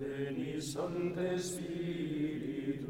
Veni Sancte Spiritus,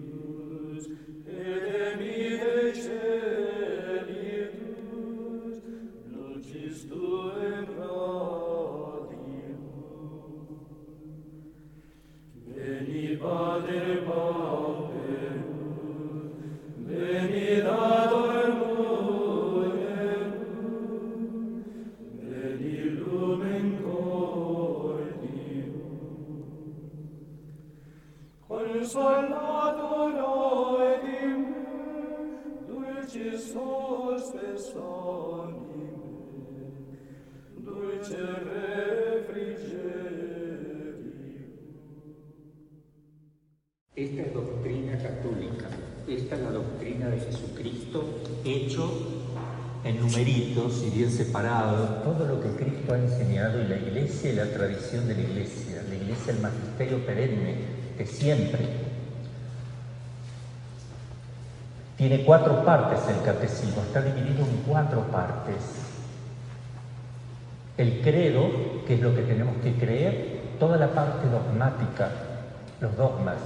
siempre. Tiene cuatro partes el catecismo, está dividido en cuatro partes. El credo, que es lo que tenemos que creer, toda la parte dogmática, los dogmas,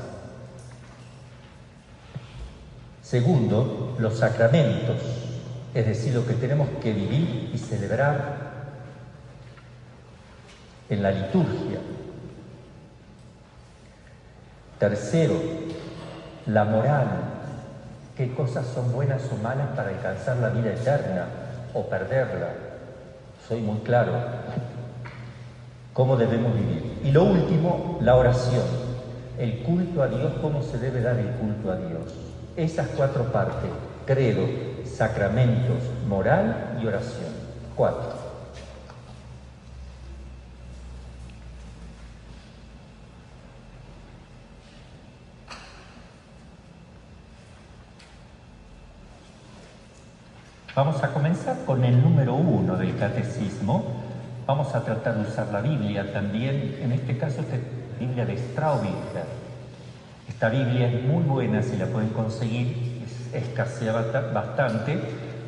Segundo, los sacramentos, es decir, lo que tenemos que vivir y celebrar en la liturgia. Tercero, la moral, qué cosas son buenas o malas para alcanzar la vida eterna o perderla. Soy muy claro. ¿Cómo debemos vivir? Y lo último, la oración, el culto a Dios, cómo se debe dar el culto a Dios. Esas cuatro partes, credo, sacramentos, moral y oración. Cuatro. Vamos a comenzar con el número uno del catecismo. Vamos a tratar de usar la Biblia también, en este caso esta Biblia de Straubinger. Esta Biblia es muy buena si la pueden conseguir, es, escasea bastante,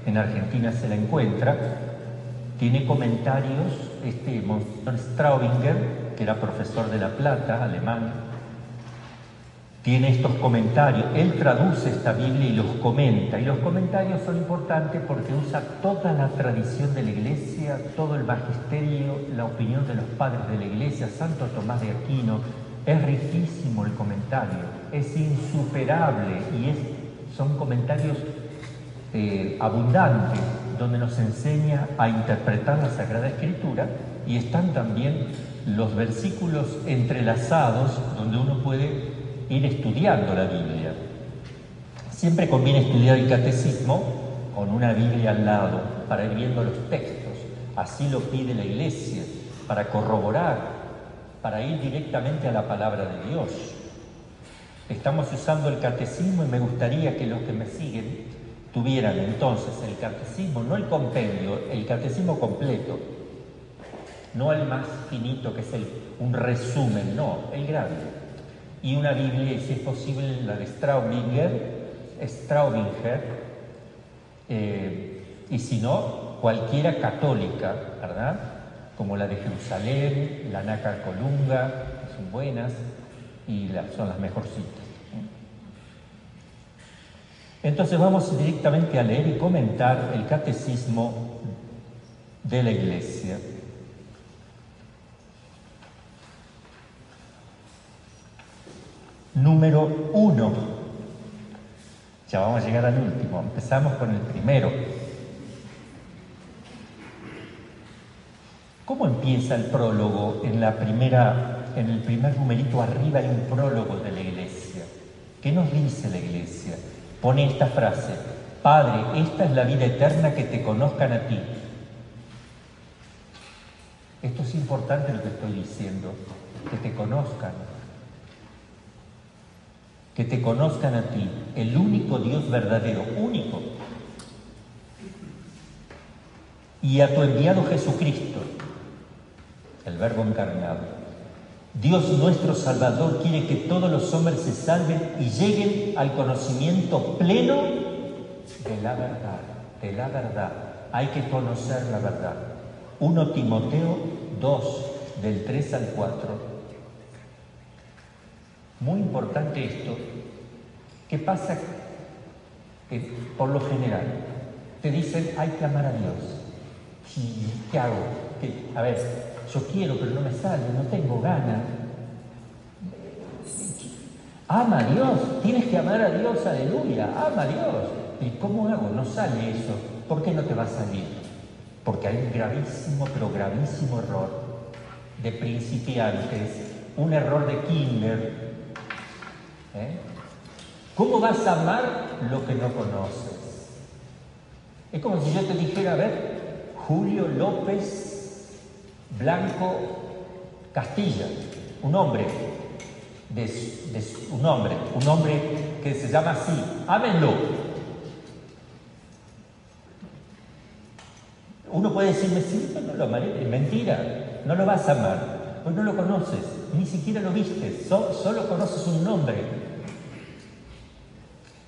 en Argentina se la encuentra. Tiene comentarios, este Monseñor Straubinger, que era profesor de La Plata, alemán, tiene estos comentarios, él traduce esta Biblia y los comenta, y los comentarios son importantes porque usa toda la tradición de la Iglesia, todo el magisterio, la opinión de los padres de la Iglesia, Santo Tomás de Aquino, es riquísimo el comentario, es insuperable y es, son comentarios eh, abundantes donde nos enseña a interpretar la Sagrada Escritura y están también los versículos entrelazados donde uno puede ir estudiando la Biblia. Siempre conviene estudiar el catecismo con una Biblia al lado para ir viendo los textos. Así lo pide la Iglesia, para corroborar, para ir directamente a la palabra de Dios. Estamos usando el catecismo y me gustaría que los que me siguen tuvieran entonces el catecismo, no el compendio, el catecismo completo, no el más finito que es el, un resumen, no, el grande y una Biblia, y si es posible la de Straubinger, Straubinger eh, y si no, cualquiera católica, ¿verdad? Como la de Jerusalén, la Naca Colunga, que son buenas y son las mejorcitas. Entonces vamos directamente a leer y comentar el catecismo de la Iglesia. Número uno. Ya vamos a llegar al último, empezamos con el primero. ¿Cómo empieza el prólogo en la primera, en el primer numerito arriba hay un prólogo de la iglesia? ¿Qué nos dice la iglesia? Pone esta frase, Padre, esta es la vida eterna que te conozcan a ti. Esto es importante lo que estoy diciendo, que te conozcan, que te conozcan a ti, el único Dios verdadero, único, y a tu enviado Jesucristo, el Verbo encarnado. Dios nuestro Salvador quiere que todos los hombres se salven y lleguen al conocimiento pleno de la verdad, de la verdad. Hay que conocer la verdad. 1 Timoteo 2, del 3 al 4. Muy importante esto. ¿Qué pasa? Que por lo general te dicen hay que amar a Dios. ¿Y qué hago? a ver, yo quiero, pero no me sale, no tengo ganas. Ama a Dios, tienes que amar a Dios, aleluya, ama a Dios. ¿Y cómo hago? No sale eso. ¿Por qué no te va a salir? Porque hay un gravísimo, pero gravísimo error de principiantes, un error de kinder. ¿Eh? ¿Cómo vas a amar lo que no conoces? Es como si yo te dijera, a ver, Julio López Blanco Castilla, un hombre, un hombre, un hombre que se llama así, ámenlo. Uno puede decirme, sí, no lo amaré, es mentira, no lo vas a amar, pues no lo conoces, ni siquiera lo viste, solo conoces un nombre.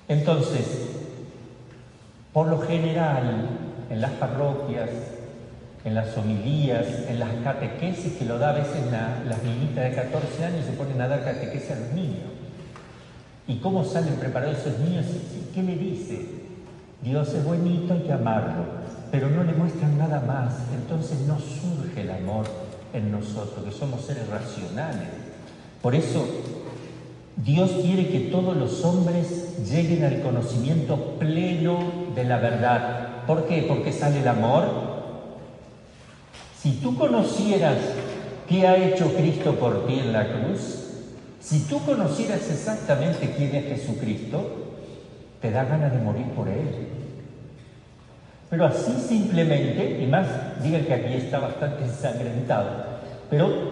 Entonces, por lo general, en las parroquias, en las homilías, en las catequesis que lo da a veces las niñitas de 14 años se ponen a dar catequesis a los niños. ¿Y cómo salen preparados esos niños? ¿Qué le dice? Dios es bonito, hay que amarlo, pero no le muestran nada más, entonces no surge el amor en nosotros, que somos seres racionales. Por eso Dios quiere que todos los hombres lleguen al conocimiento pleno de la verdad, ¿Por qué? Porque sale el amor. Si tú conocieras qué ha hecho Cristo por ti en la cruz, si tú conocieras exactamente quién es Jesucristo, te da ganas de morir por Él. Pero así simplemente, y más, digan que aquí está bastante ensangrentado, pero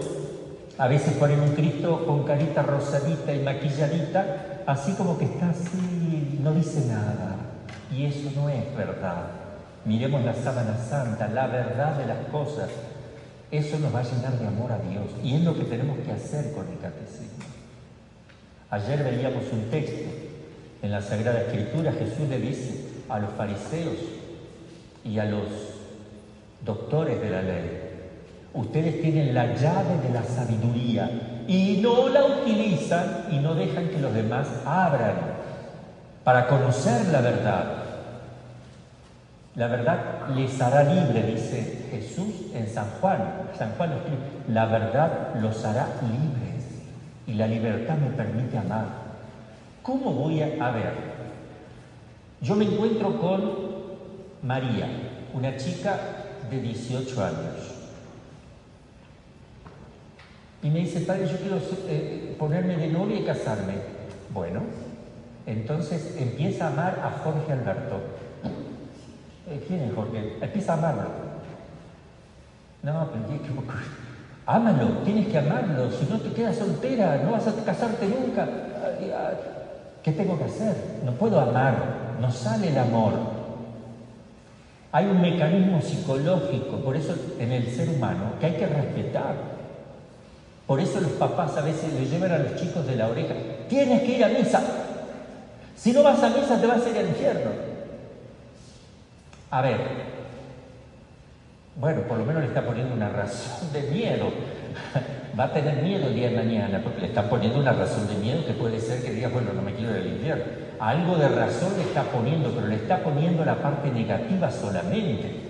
a veces ponen un Cristo con carita rosadita y maquilladita, así como que está así, no dice nada. Y eso no es verdad. Miremos la sábana santa, la verdad de las cosas. Eso nos va a llenar de amor a Dios y es lo que tenemos que hacer con el catecismo. Ayer veíamos un texto en la Sagrada Escritura, Jesús le dice a los fariseos y a los doctores de la ley, ustedes tienen la llave de la sabiduría y no la utilizan y no dejan que los demás abran para conocer la verdad. La verdad les hará libre, dice Jesús en San Juan. San Juan escribe, la verdad los hará libres y la libertad me permite amar. ¿Cómo voy a, a ver? Yo me encuentro con María, una chica de 18 años. Y me dice, padre, yo quiero eh, ponerme de novia y casarme. Bueno, entonces empieza a amar a Jorge Alberto. Eh, ¿Quién es Jorge? Empieza a amarlo. No, pero que Ámalo, tienes que amarlo. Si no te quedas soltera, no vas a casarte nunca. ¿Qué tengo que hacer? No puedo amar, no sale el amor. Hay un mecanismo psicológico, por eso en el ser humano, que hay que respetar. Por eso los papás a veces le llevan a los chicos de la oreja, tienes que ir a misa. Si no vas a misa te vas a ir al infierno. A ver, bueno, por lo menos le está poniendo una razón de miedo. Va a tener miedo el día de mañana, porque le está poniendo una razón de miedo que puede ser que diga, bueno, no me quiero ir al infierno. Algo de razón le está poniendo, pero le está poniendo la parte negativa solamente.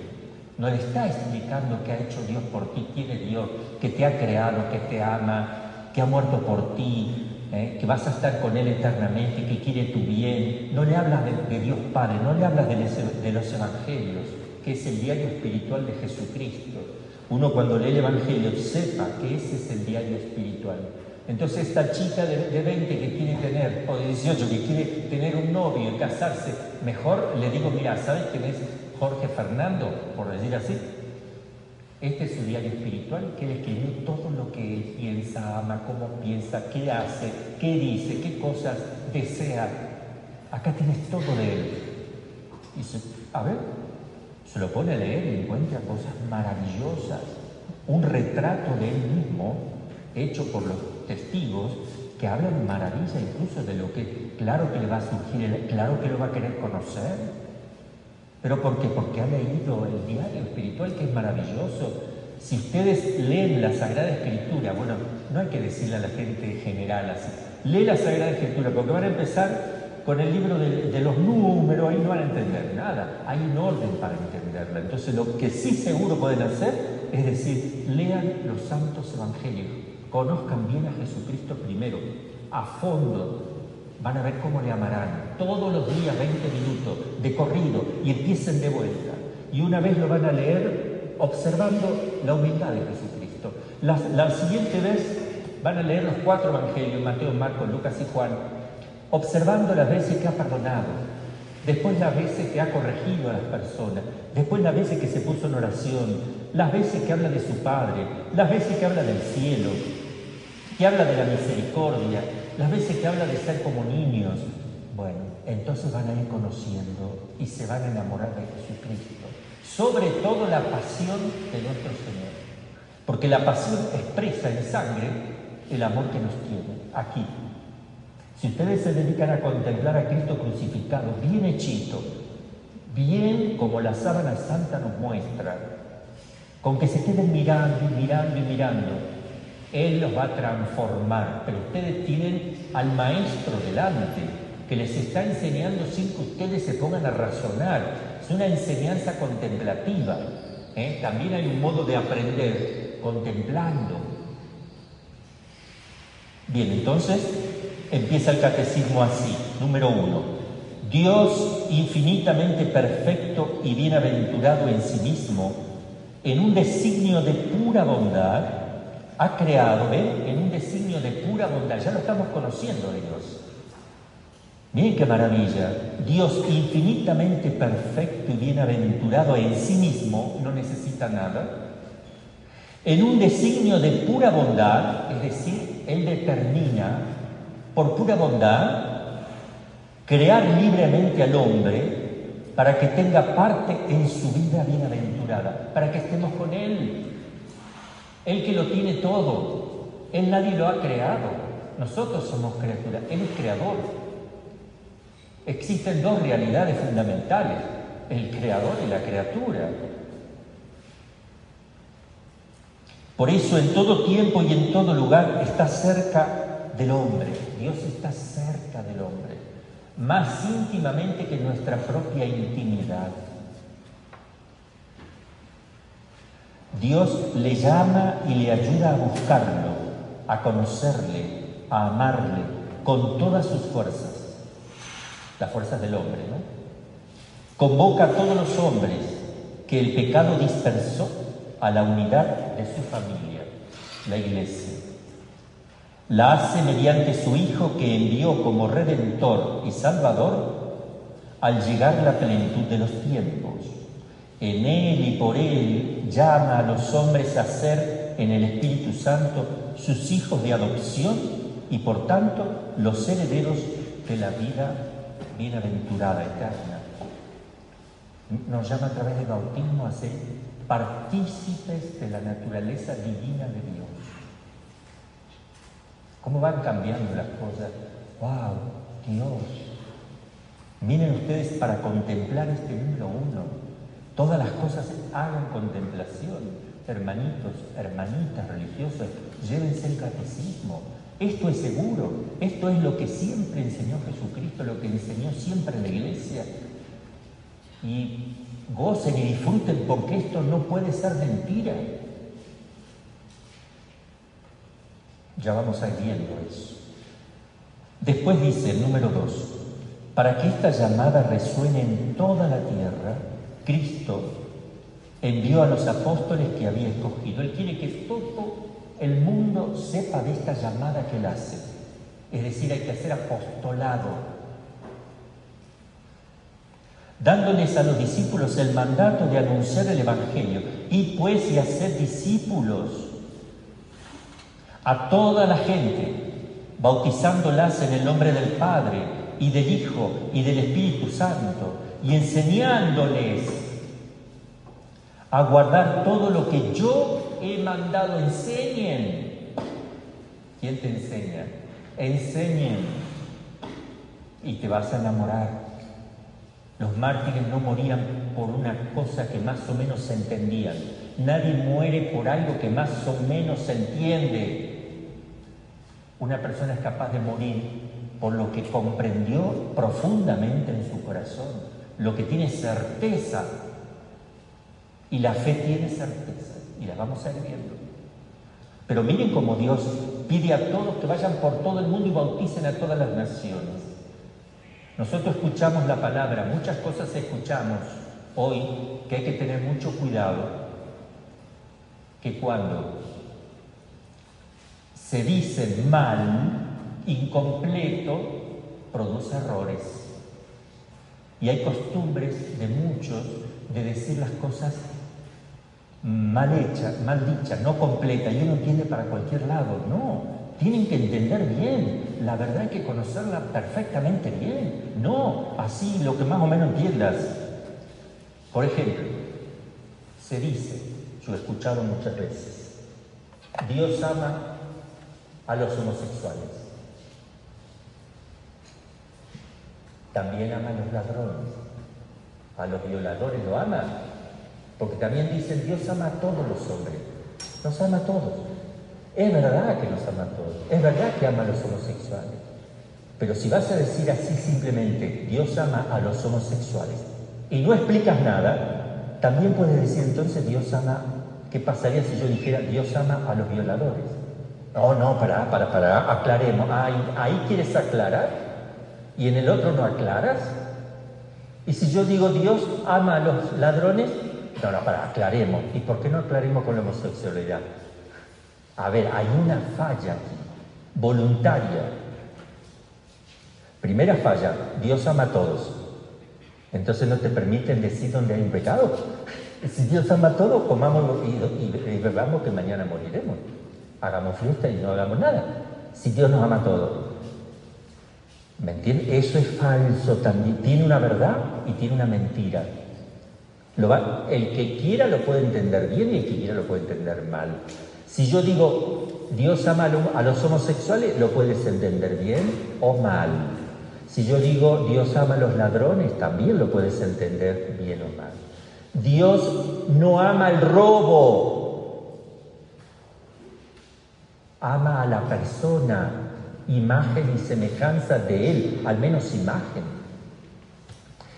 No le está explicando qué ha hecho Dios por ti, quién Dios, que te ha creado, que te ama, que ha muerto por ti, ¿eh? que vas a estar con Él eternamente, que quiere tu bien. No le hablas de, Dios Padre, no le hablas de, los evangelios, que es el diario espiritual de Jesucristo. Uno cuando lee el Evangelio sepa que ese es el diario espiritual. Entonces esta chica de, de, 20 que quiere tener, o de 18 que quiere tener un novio y casarse, mejor le digo, mira, ¿sabes quién es Jorge Fernando? Por decir así, este es su diario espiritual que él escribió todo lo que él piensa, ama, cómo piensa, qué hace, qué dice, qué cosas desea. Acá tienes todo de él. Y se, a ver, se lo pone a leer y encuentra cosas maravillosas. Un retrato de él mismo hecho por los testigos que hablan maravilla incluso de lo que, claro que le va a surgir, claro que lo va a querer conocer ¿Pero por qué? Porque ha leído el diario espiritual que es maravilloso. Si ustedes leen la Sagrada Escritura, bueno, no hay que decirle a la gente general así. Lee la Sagrada Escritura, porque van a empezar con el libro de, los números, ahí no van a entender nada. Hay un orden para entenderla. Entonces lo que sí seguro pueden hacer es decir, lean los santos evangelios, conozcan bien a Jesucristo primero, a fondo. Van a ver cómo le amarán. Todos los días 20 minutos de corrido y empiecen de vuelta. Y una vez lo van a leer observando la humildad de Jesucristo. La, la siguiente vez van a leer los cuatro evangelios, Mateo, Marcos, Lucas y Juan, observando las veces que ha perdonado, después las veces que ha corregido a las personas, después las veces que se puso en oración, las veces que habla de su Padre, las veces que habla del cielo, que habla de la misericordia, las veces que habla de ser como niños. Bueno, entonces van a ir conociendo y se van a enamorar de Jesucristo. Sobre todo la pasión de nuestro Señor. Porque la pasión expresa en sangre el amor que nos tiene aquí, si ustedes se dedican a contemplar a Cristo crucificado, bien hechito, bien como la sábana santa nos muestra, con que se queden mirando y mirando y mirando, Él los va a transformar. Pero ustedes tienen al Maestro delante, que les está enseñando sin que ustedes se pongan a razonar. Es una enseñanza contemplativa. ¿eh? También hay un modo de aprender contemplando. Bien, entonces empieza el catecismo así. Número uno, Dios infinitamente perfecto y bienaventurado en sí mismo, en un designio de pura bondad, ha creado, ¿ven? En un designio de pura bondad, ya lo estamos conociendo de Dios. Miren qué maravilla. Dios infinitamente perfecto y bienaventurado en sí mismo, no necesita nada. En un designio de pura bondad, es decir, Él determina por pura bondad, crear libremente al hombre para que tenga parte en su vida bienaventurada, para que estemos con Él. Él que lo tiene todo, Él nadie lo ha creado, nosotros somos criaturas, Él es creador. Existen dos realidades fundamentales, el creador y la criatura. Por eso en todo tiempo y en todo lugar está cerca del hombre. Dios está cerca del hombre, más íntimamente que nuestra propia intimidad. Dios le llama y le ayuda a buscarlo, a conocerle, a amarle con todas sus fuerzas, las fuerzas del hombre, ¿no? Convoca a todos los hombres que el pecado dispersó a la unidad de su familia, la iglesia la hace mediante su Hijo que envió como Redentor y Salvador al llegar la plenitud de los tiempos. En Él y por Él llama a los hombres a ser en el Espíritu Santo sus hijos de adopción y por tanto los herederos de la vida bienaventurada eterna. Nos llama a través del bautismo a ser partícipes de la naturaleza divina de Dios. ¿Cómo van cambiando las cosas? ¡Wow! Dios. Miren ustedes para contemplar este número uno. Todas las cosas hagan contemplación. Hermanitos, hermanitas religiosas, llévense el catecismo. Esto es seguro. Esto es lo que siempre enseñó Jesucristo, lo que enseñó siempre la iglesia. Y gocen y disfruten porque esto no puede ser mentira. Ya vamos a ir viendo eso. Después dice el número dos, para que esta llamada resuene en toda la tierra, Cristo envió a los apóstoles que había escogido. Él quiere que todo el mundo sepa de esta llamada que él hace. Es decir, hay que hacer apostolado. Dándoles a los discípulos el mandato de anunciar el Evangelio y pues y hacer discípulos a toda la gente, bautizándolas en el nombre del Padre y del Hijo y del Espíritu Santo y enseñándoles a guardar todo lo que yo he mandado. Enseñen. ¿Quién te enseña? Enseñen. Y te vas a enamorar. Los mártires no morían por una cosa que más o menos se entendían. Nadie muere por algo que más o menos se entiende. Una persona es capaz de morir por lo que comprendió profundamente en su corazón, lo que tiene certeza. Y la fe tiene certeza, y la vamos a ir viendo. Pero miren cómo Dios pide a todos que vayan por todo el mundo y bauticen a todas las naciones. Nosotros escuchamos la palabra, muchas cosas escuchamos hoy que hay que tener mucho cuidado, que cuando se dicen mal, incompleto, produce errores. Y hay costumbres de muchos de decir las cosas mal hechas, mal dichas, no completas, y uno entiende para cualquier lado. No, tienen que entender bien. La verdad hay que conocerla perfectamente bien. No, así lo que más o menos entiendas. Por ejemplo, se dice, yo he escuchado muchas veces, Dios ama a los homosexuales. También ama a los ladrones, a los violadores lo ama, porque también dicen Dios ama a todos los hombres, nos ama a todos. Es verdad que nos ama a todos, es verdad que ama a los homosexuales, pero si vas a decir así simplemente Dios ama a los homosexuales y no explicas nada, también puedes decir entonces Dios ama, ¿qué pasaría si yo dijera Dios ama a los violadores? No, no, para, para, para, aclaremos. Ahí, ahí quieres aclarar y en el otro no aclaras. Y si yo digo Dios ama a los ladrones, no, no, para, aclaremos. ¿Y por qué no aclaremos con la homosexualidad? A ver, hay una falla aquí, voluntaria. Primera falla, Dios ama a todos. Entonces no te permiten decir dónde hay un pecado. Si Dios ama a todos, comamos y, y, y bebamos que mañana moriremos hagamos fiesta y no hagamos nada. Si Dios nos ama a todos. ¿Me entiendes? Eso es falso también. Tiene una verdad y tiene una mentira. El que quiera lo puede entender bien y el que quiera lo puede entender mal. Si yo digo Dios ama a los homosexuales, lo puedes entender bien o mal. Si yo digo Dios ama a los ladrones, también lo puedes entender bien o mal. Dios no ama el robo, ama a la persona, imagen y semejanza de Él, al menos imagen.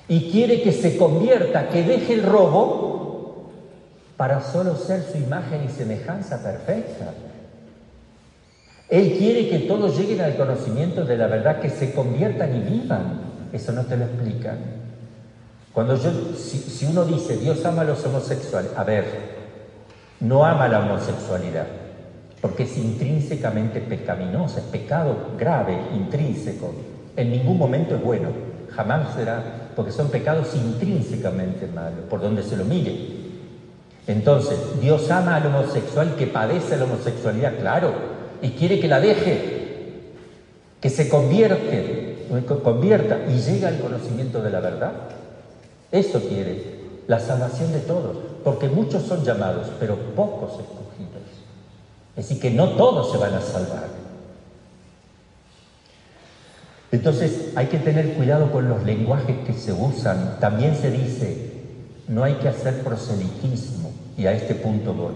Y quiere que se convierta, que deje el robo para solo ser su imagen y semejanza perfecta. Él quiere que todos lleguen al conocimiento de la verdad, que se conviertan y vivan. Eso no te lo explican. Cuando yo, si, si uno dice Dios ama a los homosexuales, a ver, no ama la homosexualidad porque es intrínsecamente pecaminosa, es pecado grave, intrínseco. En ningún momento es bueno, jamás será, porque son pecados intrínsecamente malos, por donde se lo mire. Entonces, Dios ama al homosexual que padece la homosexualidad, claro, y quiere que la deje, que se convierte, convierta y llegue al conocimiento de la verdad. Eso quiere, la salvación de todos, porque muchos son llamados, pero pocos decir, que no todos se van a salvar. Entonces hay que tener cuidado con los lenguajes que se usan. También se dice, no hay que hacer proselitismo, y a este punto voy.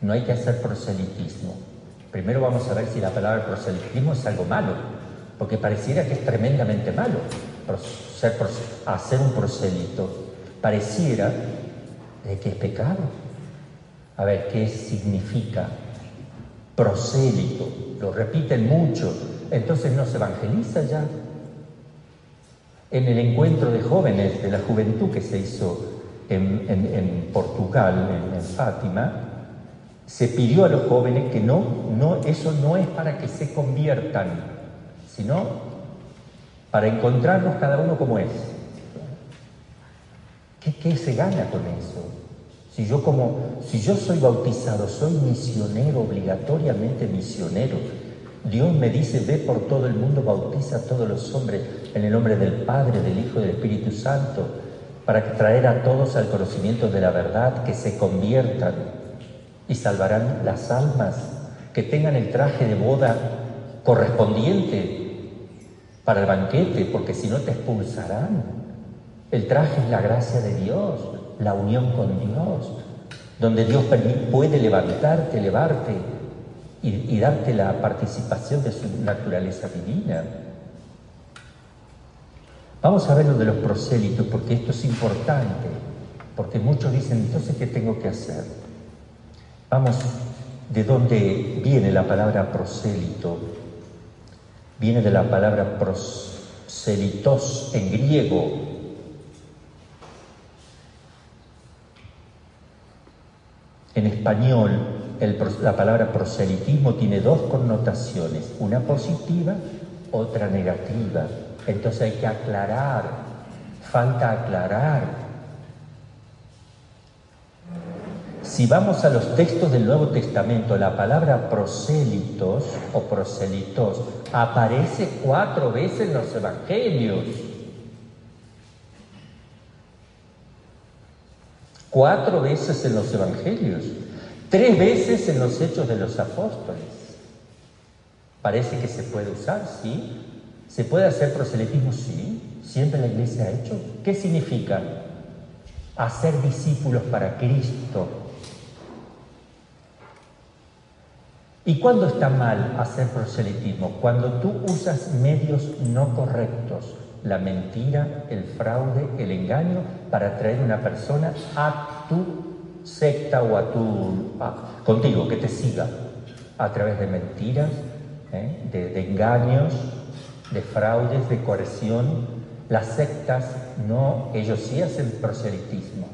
No hay que hacer proselitismo. Primero vamos a ver si la palabra proselitismo es algo malo, porque pareciera que es tremendamente malo hacer un proselito. Pareciera que es pecado. A ver, ¿qué significa prosélito? Lo repiten mucho. Entonces no se evangeliza ya. En el encuentro de jóvenes de la juventud que se hizo en, Portugal, en, Fátima, se pidió a los jóvenes que no, no, eso no es para que se conviertan, sino para encontrarnos cada uno como es. ¿Qué, qué se gana con eso? Si yo como, si yo soy bautizado, soy misionero, obligatoriamente misionero. Dios me dice, ve por todo el mundo, bautiza a todos los hombres en el nombre del Padre, del Hijo y del Espíritu Santo, para traer a todos al conocimiento de la verdad, que se conviertan y salvarán las almas, que tengan el traje de boda correspondiente para el banquete, porque si no te expulsarán. El traje es la gracia de Dios la unión con Dios, donde Dios puede levantarte, elevarte. y, darte la participación de su naturaleza divina. Vamos a ver lo de los prosélitos, porque esto es importante, porque muchos dicen, entonces, ¿qué tengo que hacer? Vamos, ¿de dónde viene la palabra prosélito? Viene de la palabra proselitos en griego. En español la palabra proselitismo tiene dos connotaciones, una positiva, otra negativa. Entonces hay que aclarar, falta aclarar. Si vamos a los textos del Nuevo Testamento, la palabra prosélitos o proselitos aparece cuatro veces en los evangelios. Cuatro veces en los evangelios. Tres veces en los hechos de los apóstoles. Parece que se puede usar, sí. ¿Se puede hacer proselitismo? Sí. Siempre la iglesia ha hecho. ¿Qué significa? Hacer discípulos para Cristo. ¿Y cuándo está mal hacer proselitismo? Cuando tú usas medios no correctos, la mentira, el fraude, el engaño, para traer una persona a tu secta o a tu, contigo, que te siga a través de mentiras, ¿eh? de, engaños, de fraudes, de coerción. Las sectas no, ellos sí hacen proselitismo.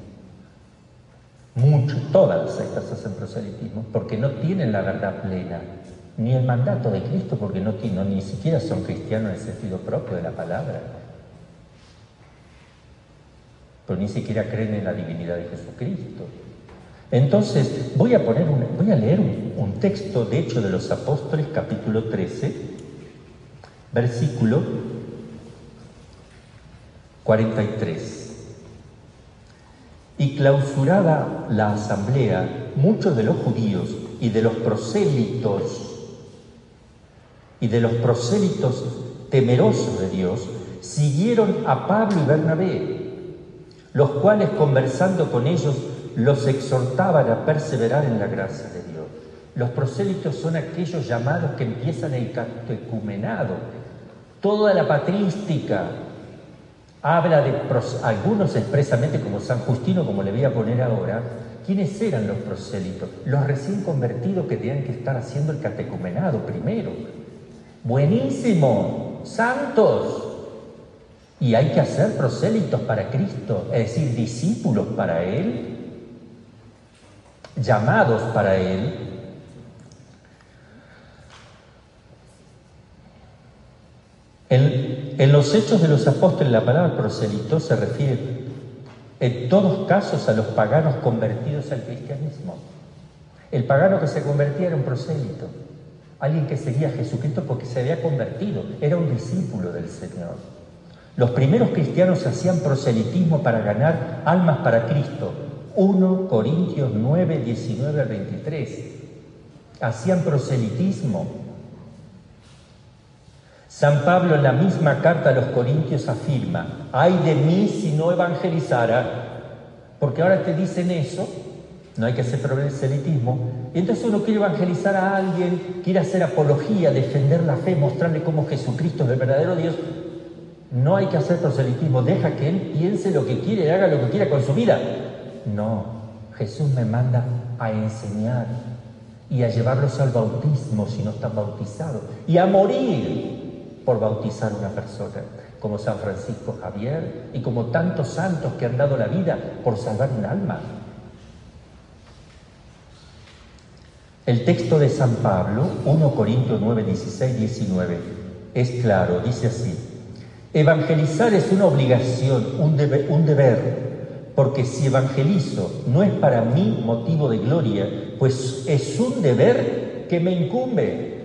Mucho, todas las sectas hacen proselitismo porque no tienen la verdad plena, ni el mandato de Cristo, porque no, ni siquiera son cristianos en el sentido propio de la palabra. Pero ni siquiera creen en la divinidad de Jesucristo. Entonces, voy a, poner voy a leer un, texto de Hecho de los Apóstoles, capítulo 13, versículo 43. Y clausurada la asamblea, muchos de los judíos y de los prosélitos y de los prosélitos temerosos de Dios siguieron a Pablo y Bernabé, los cuales conversando con ellos los exhortaban a perseverar en la gracia de Dios. Los prosélitos son aquellos llamados que empiezan el catecumenado. Toda la patrística habla de algunos expresamente como San Justino, como le voy a poner ahora. ¿Quiénes eran los prosélitos? Los recién convertidos que tenían que estar haciendo el catecumenado primero. Buenísimo, santos. Y hay que hacer prosélitos para Cristo, es decir, discípulos para Él llamados para Él, en, los hechos de los apóstoles la palabra proselito se refiere en todos casos a los paganos convertidos al cristianismo. El pagano que se convertía era un prosélito, alguien que seguía a Jesucristo porque se había convertido, era un discípulo del Señor. Los primeros cristianos hacían proselitismo para ganar almas para Cristo, 1 Corintios 9, 19 al 23. Hacían proselitismo. San Pablo en la misma carta a los Corintios afirma, ay de mí si no evangelizara, porque ahora te dicen eso, no hay que hacer proselitismo, y entonces uno quiere evangelizar a alguien, quiere hacer apología, defender la fe, mostrarle cómo Jesucristo es el verdadero Dios, no hay que hacer proselitismo, deja que Él piense lo que quiere, haga lo que quiera con su vida. No, Jesús me manda a enseñar y a llevarlos al bautismo si no están bautizados. Y a morir por bautizar a una persona, como San Francisco Javier y como tantos santos que han dado la vida por salvar un alma. El texto de San Pablo, 1 Corintios 9, 16, 19, es claro, dice así, evangelizar es una obligación, un deber, porque si evangelizo no es para mí motivo de gloria, pues es un deber que me incumbe.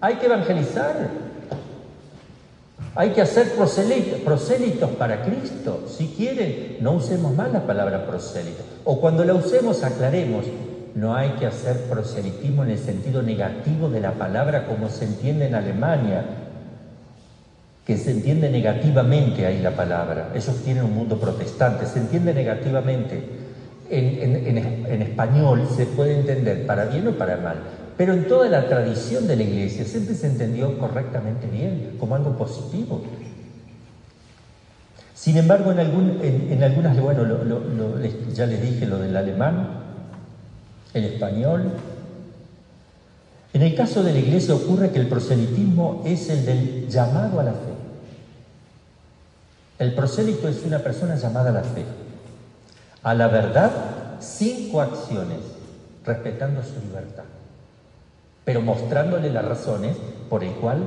Hay que evangelizar. Hay que hacer prosélitos para Cristo. Si quieren, no usemos más la palabra prosélito. O cuando la usemos, aclaremos. No hay que hacer proselitismo en el sentido negativo de la palabra como se entiende en Alemania, que se entiende negativamente ahí la palabra. Ellos tienen un mundo protestante, se entiende negativamente. En, español se puede entender para bien o para mal. Pero en toda la tradición de la iglesia siempre se entendió correctamente bien, como algo positivo. Sin embargo, en, algunas, bueno, ya les dije lo del alemán, el español. En el caso de la iglesia ocurre que el proselitismo es el del llamado a la fe. El prosélito es una persona llamada a la fe, a la verdad sin coacciones, respetando su libertad, pero mostrándole las razones por el cual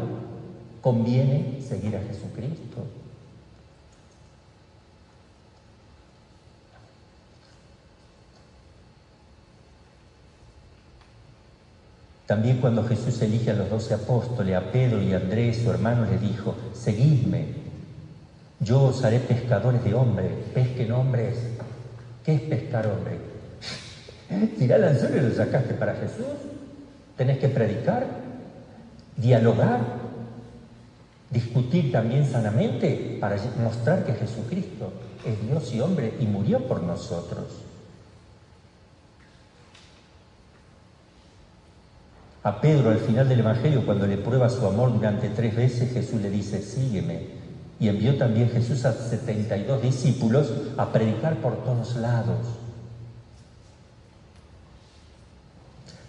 conviene seguir a Jesucristo. También cuando Jesús elige a los doce apóstoles, a Pedro y a Andrés, su hermano, le dijo, seguidme, yo os haré pescadores de hombres, pesquen hombres. ¿Qué es pescar hombres? Tirá el anzuelo y lo sacaste para Jesús. Tenés que predicar, dialogar, discutir también sanamente para mostrar que Jesucristo es Dios y hombre y murió por nosotros. A Pedro al final del Evangelio, cuando le prueba su amor durante tres veces, Jesús le dice, sígueme. Y envió también Jesús a 72 discípulos a predicar por todos lados.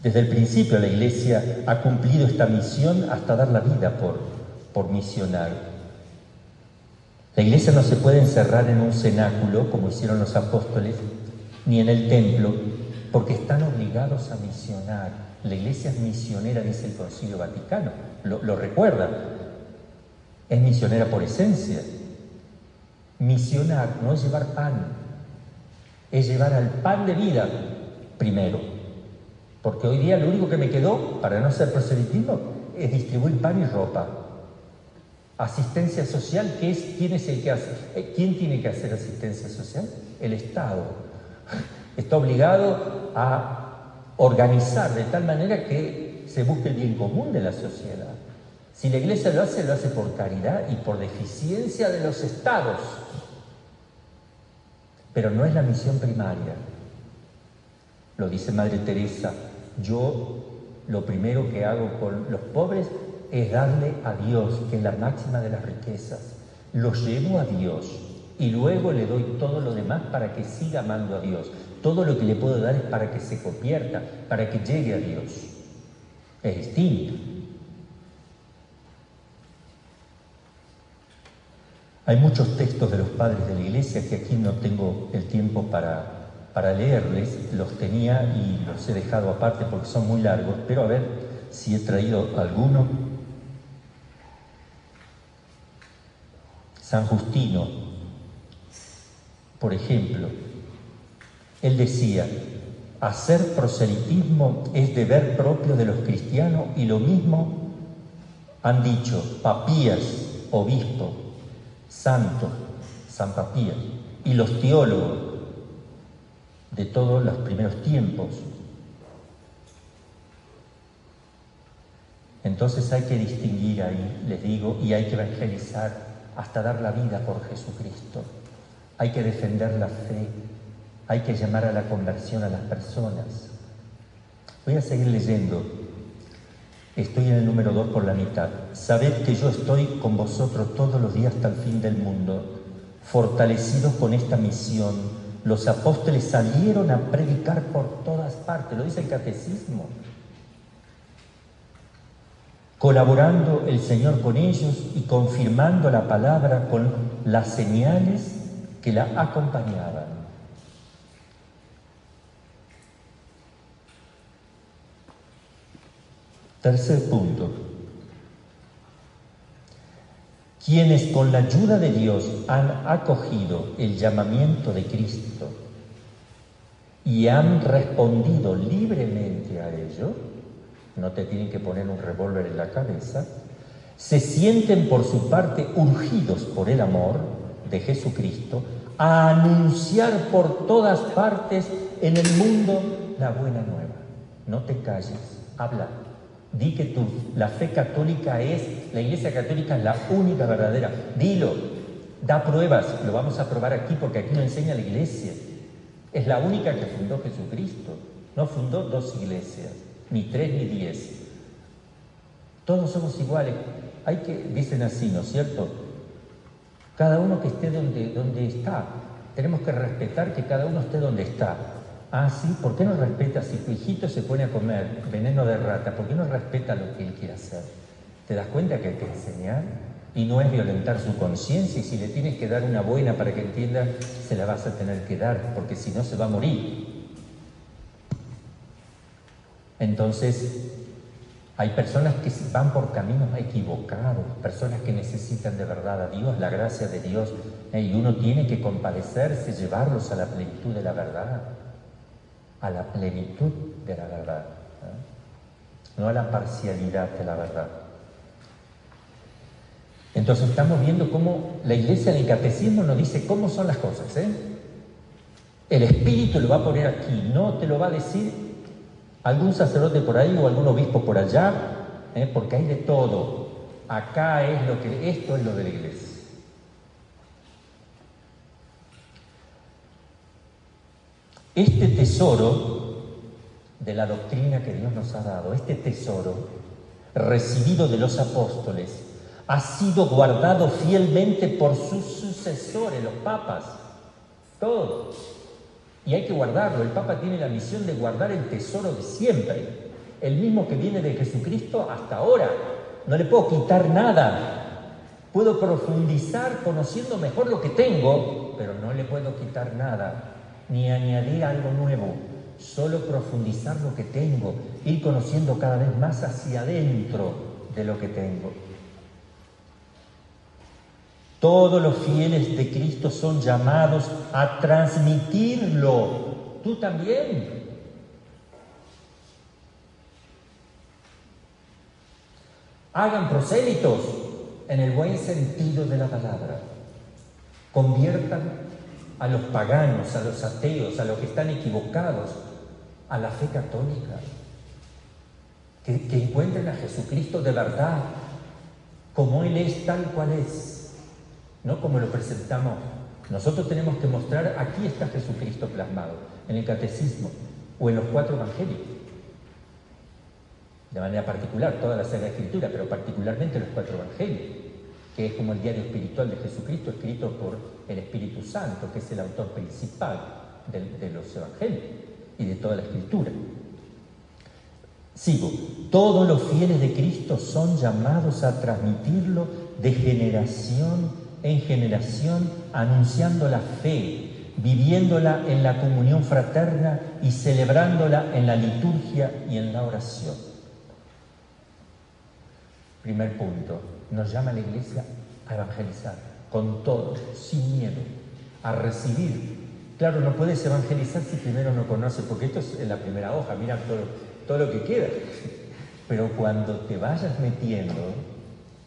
Desde el principio la iglesia ha cumplido esta misión hasta dar la vida por, por misionar. La iglesia no se puede encerrar en un cenáculo como hicieron los apóstoles, ni en el templo, porque están obligados a misionar. La iglesia es misionera, dice el Concilio Vaticano, lo, recuerda. Es misionera por esencia. Misionar no es llevar pan, es llevar al pan de vida primero. Porque hoy día lo único que me quedó para no ser proselitismo es distribuir pan y ropa. Asistencia social, ¿qué es? ¿Quién es el que hace? Eh, ¿Quién tiene que hacer asistencia social? El Estado está obligado a organizar de tal manera que se busque el bien común de la sociedad. Si la iglesia lo hace, lo hace por caridad y por deficiencia de los estados. Pero no es la misión primaria. Lo dice Madre Teresa, yo lo primero que hago con los pobres es darle a Dios, que es la máxima de las riquezas. Los llevo a Dios y luego le doy todo lo demás para que siga amando a Dios. Todo lo que le puedo dar es para que se convierta, para que llegue a Dios. Es distinto. Hay muchos textos de los padres de la iglesia que aquí no tengo el tiempo para, para leerles, los tenía y los he dejado aparte porque son muy largos, pero a ver si he traído alguno. San Justino, por ejemplo, él decía, hacer proselitismo es deber propio de los cristianos y lo mismo han dicho papías, obispo, santo, San Papías, y los teólogos de todos los primeros tiempos. Entonces hay que distinguir ahí, les digo, y hay que evangelizar hasta dar la vida por Jesucristo. Hay que defender la fe, hay que llamar a la conversión a las personas. Voy a seguir leyendo. Estoy en el número 2 por la mitad. Sabed que yo estoy con vosotros todos los días hasta el fin del mundo. Fortalecidos con esta misión, los apóstoles salieron a predicar por todas partes, lo dice el catecismo. Colaborando el Señor con ellos y confirmando la palabra con las señales que la acompañaban. Tercer punto. Quienes con la ayuda de Dios han acogido el llamamiento de Cristo y han respondido libremente a ello, no te tienen que poner un revólver en la cabeza, se sienten por su parte urgidos por el amor de Jesucristo a anunciar por todas partes en el mundo la buena nueva. No te calles, habla. Di que tu, la fe católica es, la iglesia católica es la única verdadera. Dilo, da pruebas, lo vamos a probar aquí porque aquí lo enseña la iglesia. Es la única que fundó Jesucristo, no fundó dos iglesias. ni tres ni diez. Todos somos iguales. Hay que, dicen así, ¿no es cierto? Cada uno que esté donde, donde está. Tenemos que respetar que cada uno esté donde está. Ah, sí, ¿por qué no respeta si tu hijito se pone a comer veneno de rata? ¿Por qué no respeta lo que él quiere hacer? ¿Te das cuenta que hay que enseñar? Y no es violentar su conciencia y si le tienes que dar una buena para que entienda, se la vas a tener que dar, porque si no se va a morir. Entonces, hay personas que van por caminos equivocados, personas que necesitan de verdad a Dios, la gracia de Dios, y uno tiene que compadecerse, llevarlos a la plenitud de la verdad, a la plenitud de la verdad, ¿eh? no a la parcialidad de la verdad. Entonces estamos viendo cómo la iglesia del catecismo nos dice cómo son las cosas. ¿eh? El Espíritu lo va a poner aquí, no te lo va a decir algún sacerdote por ahí o algún obispo por allá, ¿eh? porque hay de todo. Acá es lo que, esto es lo de la iglesia. Este tesoro de la doctrina que Dios nos ha dado, este tesoro recibido de los apóstoles, ha sido guardado fielmente por sus sucesores, los papas, todos. Y hay que guardarlo. El Papa tiene la misión de guardar el tesoro de siempre, el mismo que viene de Jesucristo hasta ahora. No le puedo quitar nada. Puedo profundizar conociendo mejor lo que tengo, pero no le puedo quitar nada, ni añadir algo nuevo. Solo profundizar lo que tengo, ir conociendo cada vez más hacia adentro de lo que tengo. Todos los fieles de Cristo son llamados a transmitirlo. Tú también. Hagan prosélitos en el buen sentido de la palabra. Conviertan a los paganos, a los ateos, a los que están equivocados, a la fe católica. Que, encuentren a Jesucristo de verdad, como Él es tal cual es no como lo presentamos. Nosotros tenemos que mostrar, aquí está Jesucristo plasmado, en el catecismo o en los cuatro evangelios. De manera particular, toda la Sagrada Escritura, pero particularmente los cuatro evangelios, que es como el diario espiritual de Jesucristo escrito por el Espíritu Santo, que es el autor principal de, los evangelios y de toda la Escritura. Sigo, todos los fieles de Cristo son llamados a transmitirlo de generación en generación, anunciando la fe, viviéndola en la comunión fraterna y celebrándola en la liturgia y en la oración. Primer punto, nos llama la iglesia a evangelizar, con todo, sin miedo, a recibir. Claro, no puedes evangelizar si primero no conoces, porque esto es en la primera hoja, mira todo, todo lo que queda. Pero cuando te vayas metiendo,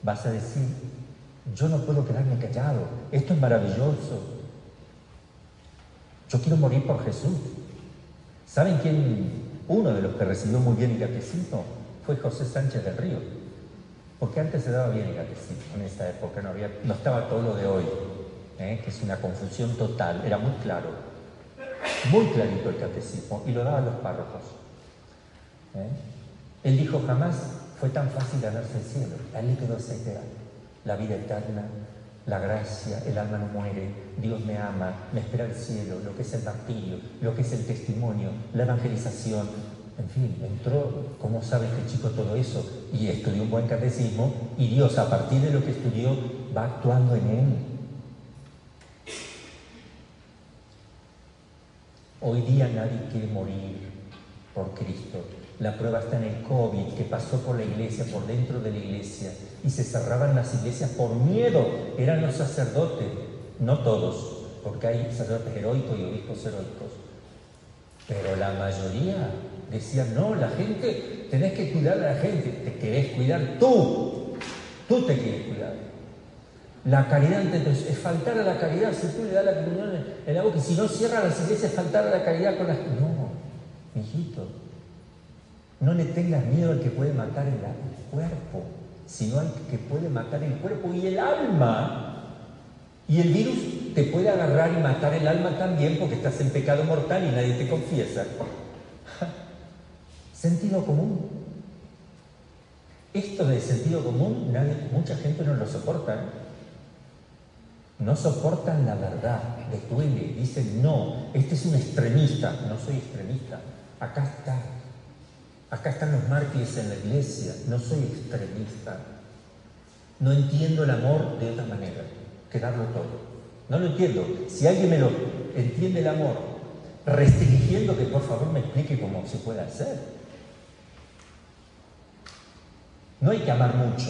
vas a decir, yo no puedo quedarme callado. Esto es maravilloso. Yo quiero morir por Jesús. ¿Saben quién? Uno de los que recibió muy bien el catecismo fue José Sánchez del Río. Porque antes se daba bien el catecismo en esta época, no, había, no estaba todo lo de hoy, ¿eh? que es una confusión total, era muy claro, muy clarito el catecismo, y lo daban los párrocos. ¿eh? Él dijo, jamás fue tan fácil ganarse el cielo, a él le quedó idea la vida eterna, la gracia, el alma no muere, Dios me ama, me espera el cielo, lo que es el martirio, lo que es el testimonio, la evangelización. En fin, entró, ¿cómo sabe este chico todo eso? Y estudió un buen catecismo y Dios a partir de lo que estudió va actuando en él. Hoy día nadie quiere morir por Cristo. La prueba está en el COVID, que pasó por la iglesia, por dentro de la iglesia, y se cerraban las iglesias por miedo. Eran los sacerdotes, no todos, porque hay sacerdotes heroicos y obispos heroicos. Pero la mayoría decían, no, la gente, tenés que cuidar a la gente, te querés cuidar tú, tú te quieres cuidar. La caridad entonces, es faltar a la caridad, si tú le das la comunión en la boca, si no cierra las iglesias, es faltar a la caridad con las... No, hijito, no le tengas miedo al que puede matar el cuerpo, sino al que puede matar el cuerpo y el alma. Y el virus te puede agarrar y matar el alma también porque estás en pecado mortal y nadie te confiesa. Sentido común. Esto de sentido común, mucha gente no lo soporta. No soportan la verdad, les duele, dicen, no, este es un extremista, no soy extremista, acá está, acá están los mártires en la iglesia, no soy extremista, no entiendo el amor de otra manera que darlo todo. No lo entiendo. Si alguien me lo entiende el amor, restringiendo que por favor me explique cómo se puede hacer. No hay que amar mucho.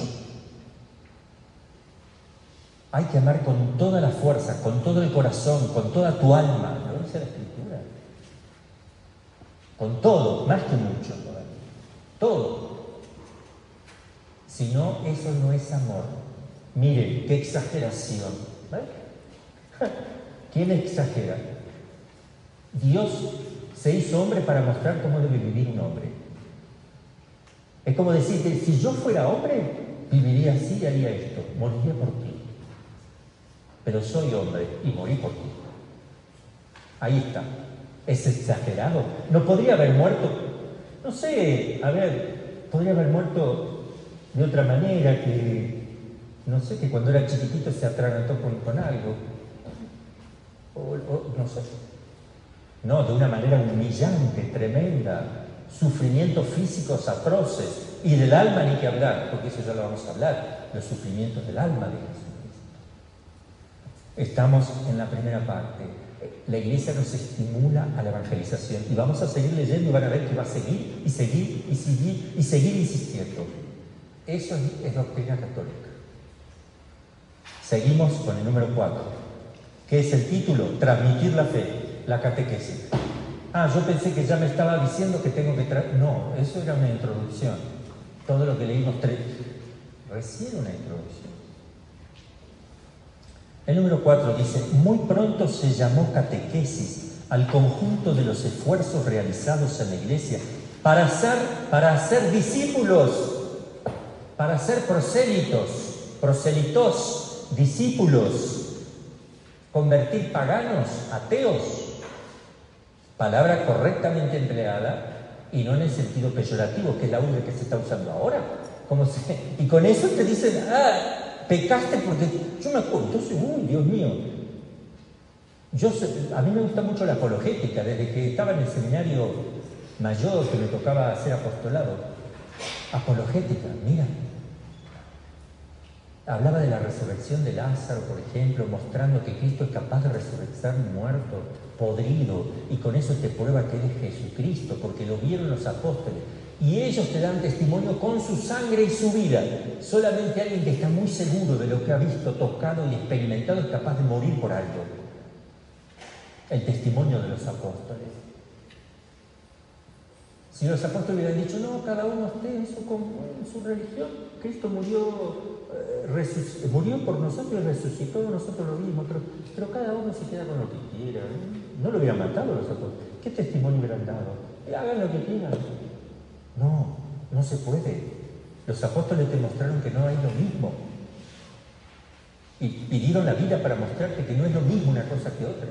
Hay que amar con toda la fuerza, con todo el corazón, con toda tu alma. Lo dice la escritura. Con todo, más que mucho Todo. Si no, eso no es amor. Miren, qué exageración. ¿Quién exagera? Dios se hizo hombre para mostrar cómo debe vivir un hombre. Es como decirte, si yo fuera hombre, viviría así y haría esto, moriría por ti. Pero soy hombre y morí por ti. Ahí está. Es exagerado. No podría haber muerto, no sé, a ver, podría haber muerto de otra manera, que, no sé, que cuando era chiquitito se atragantó con algo o, no sé. No, de una manera humillante, tremenda, sufrimientos físicos atroces y del alma ni que hablar, porque eso ya lo vamos a hablar, los sufrimientos del alma de Jesucristo. Estamos en la primera parte. La iglesia nos estimula a la evangelización y vamos a seguir leyendo y van a ver que va a seguir y seguir y seguir y seguir insistiendo. Eso es doctrina católica. Seguimos con el número 4. ¿Qué es el título? Transmitir la fe, la catequesis. Ah, yo pensé que ya me estaba diciendo que tengo que... traer. no, eso era una introducción. Todo lo que leímos tres... recién una introducción. El número 4 dice, muy pronto se llamó catequesis al conjunto de los esfuerzos realizados en la iglesia para ser, para ser discípulos, para ser prosélitos, proselitos, discípulos convertir paganos, ateos, palabra correctamente empleada y no en el sentido peyorativo, que es la única que se está usando ahora. Y con eso te dicen, ah, pecaste porque yo me acuerdo, entonces, uy, Dios mío. A mí me gusta mucho la apologética, desde que estaba en el seminario mayor que me tocaba hacer apostolado. Apologética, mira, Hablaba de la resurrección de Lázaro, por ejemplo, mostrando que Cristo es capaz de resucitar un muerto, podrido, y con eso te prueba que es Jesucristo, porque lo vieron los apóstoles. Y ellos te dan testimonio con su sangre y su vida. Solamente alguien que está muy seguro de lo que ha visto, tocado y experimentado es capaz de morir por algo. El testimonio de los apóstoles. Si los apóstoles hubieran dicho, no, cada uno esté en su, en su religión, Cristo murió eh, murió por nosotros y resucitó, nosotros lo vimos, pero, pero, cada uno se queda con lo que quiera. No lo hubieran matado los apóstoles. ¿Qué testimonio hubieran dado? Eh, hagan lo que quieran. No, no se puede. Los apóstoles te mostraron que no hay lo mismo. Y pidieron la vida para mostrarte que no es lo mismo una cosa que otra.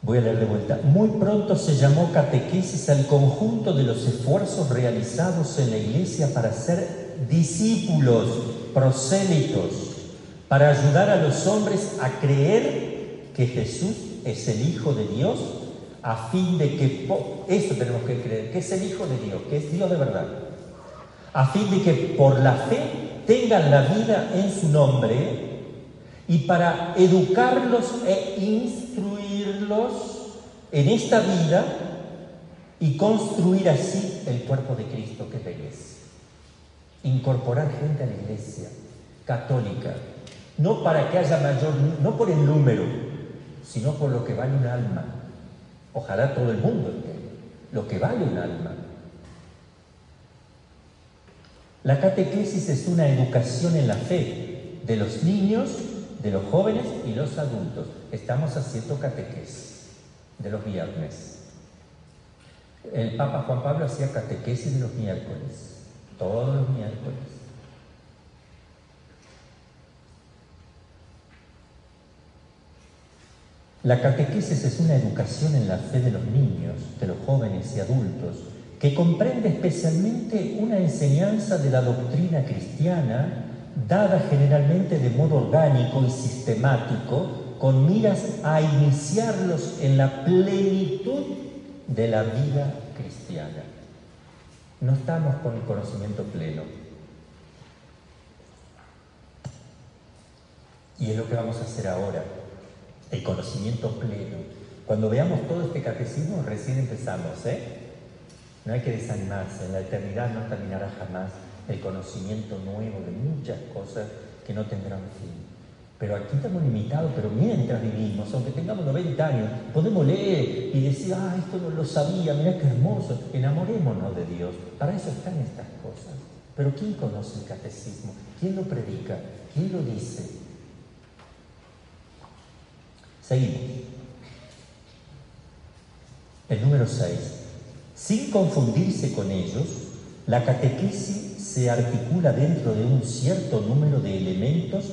Voy a leer de vuelta. Muy pronto se llamó catequesis al conjunto de los esfuerzos realizados en la iglesia para ser discípulos, prosélitos, para ayudar a los hombres a creer que Jesús es el Hijo de Dios, a fin de que, eso tenemos que creer, que es el Hijo de Dios, que es Dios de verdad, a fin de que por la fe tengan la vida en su nombre y para educarlos e instruirlos en esta vida y construir así el cuerpo de Cristo que es la iglesia. Incorporar gente a la iglesia católica, no para que haya mayor, no por el número, sino por lo que vale un alma. Ojalá todo el mundo entienda lo que vale un alma. La catequesis es una educación en la fe de los niños, de los jóvenes y los adultos. Estamos haciendo catequesis de los viernes. El Papa Juan Pablo hacía catequesis de los miércoles, todos los miércoles. La catequesis es una educación en la fe de los niños, de los jóvenes y adultos, que comprende especialmente una enseñanza de la doctrina cristiana dada generalmente de modo orgánico y sistemático, con miras a iniciarlos en la plenitud de la vida cristiana. No estamos con el conocimiento pleno. Y es lo que vamos a hacer ahora, el conocimiento pleno. Cuando veamos todo este catecismo, recién empezamos, ¿eh? No hay que desanimarse, en la eternidad no terminará jamás el conocimiento nuevo de muchas cosas que no tendrán fin. Pero aquí estamos limitados, pero mientras vivimos, aunque tengamos 90 años, podemos leer y decir, ah, esto no lo sabía, mira qué hermoso, enamorémonos de Dios. Para eso están estas cosas. Pero ¿quién conoce el catecismo? ¿Quién lo predica? ¿Quién lo dice? Seguimos. El número 6. Sin confundirse con ellos, la catequesis se articula dentro de un cierto número de elementos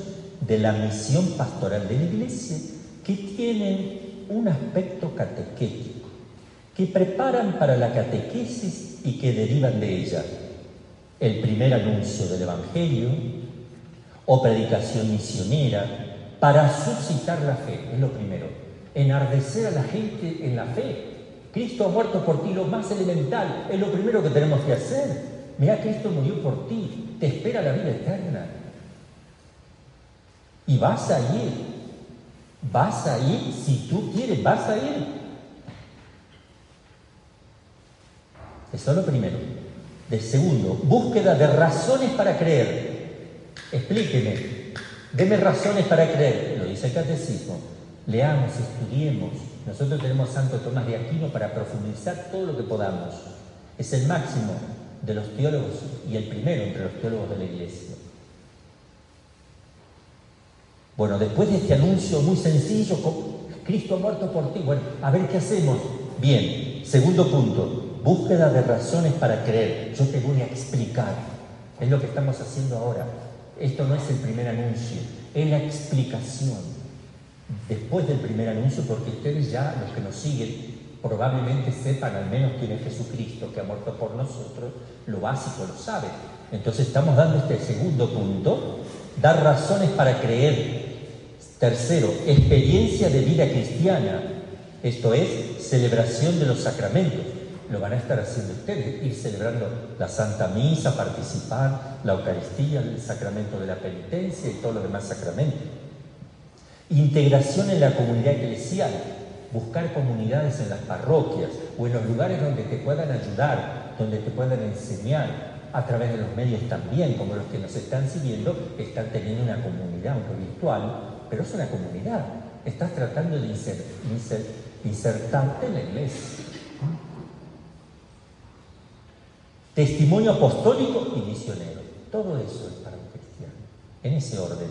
de la misión pastoral de la Iglesia que tienen un aspecto catequético, que preparan para la catequesis y que derivan de ella. El primer anuncio del Evangelio o predicación misionera para suscitar la fe, es lo primero. Enardecer a la gente en la fe. Cristo ha muerto por ti, lo más elemental, es lo primero que tenemos que hacer. Mira, Cristo murió por ti, te espera la vida eterna. Y vas a ir, vas a ir, si tú quieres, vas a ir. Eso es lo primero. De segundo, búsqueda de razones para creer. Explíqueme, deme razones para creer. Lo dice el catecismo. Leamos, estudiemos. Nosotros tenemos Santo Tomás de Aquino para profundizar todo lo que podamos. Es el máximo de los teólogos y el primero entre los teólogos de la Iglesia. Bueno, después de este anuncio muy sencillo, Cristo ha muerto por ti, bueno, a ver qué hacemos. Bien, segundo punto, búsqueda de razones para creer. Yo te voy a explicar. Es lo que estamos haciendo ahora. Esto no es el primer anuncio, es la explicación. Después del primer anuncio, porque ustedes ya, los que nos siguen, probablemente sepan al menos quién es Jesucristo que ha muerto por nosotros, lo básico lo saben. Entonces estamos dando este segundo punto, dar razones para creer. Tercero, experiencia de vida cristiana, esto es, celebración de los sacramentos. Lo van a estar haciendo ustedes, ir celebrando la Santa Misa, participar, la Eucaristía, el sacramento de la penitencia y todos los demás sacramentos. Integración en la comunidad eclesial, buscar comunidades en las parroquias o en los lugares donde te puedan ayudar, donde te puedan enseñar, a través de los medios también, como los que nos están siguiendo, están teniendo una comunidad, aunque virtual, pero es una comunidad. Estás tratando de insertarte en la iglesia. Testimonio apostólico y misionero. Todo eso es para un cristiano, en ese orden.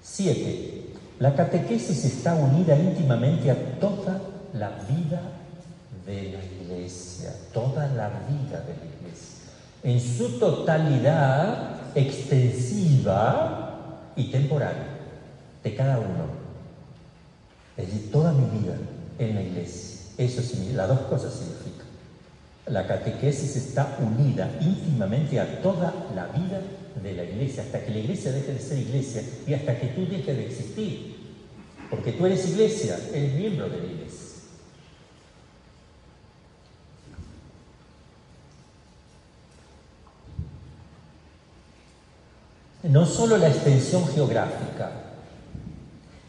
Siete, la catequesis está unida íntimamente a toda la vida de la iglesia, toda la vida de la iglesia, en su totalidad extensiva y temporal de cada uno. Es decir, toda mi vida en la iglesia. Eso significa, las dos cosas significan. La catequesis está unida íntimamente a toda la vida de la iglesia, hasta que la iglesia deje de ser iglesia y hasta que tú dejes de existir. Porque tú eres iglesia, eres miembro de la iglesia. No solo la extensión geográfica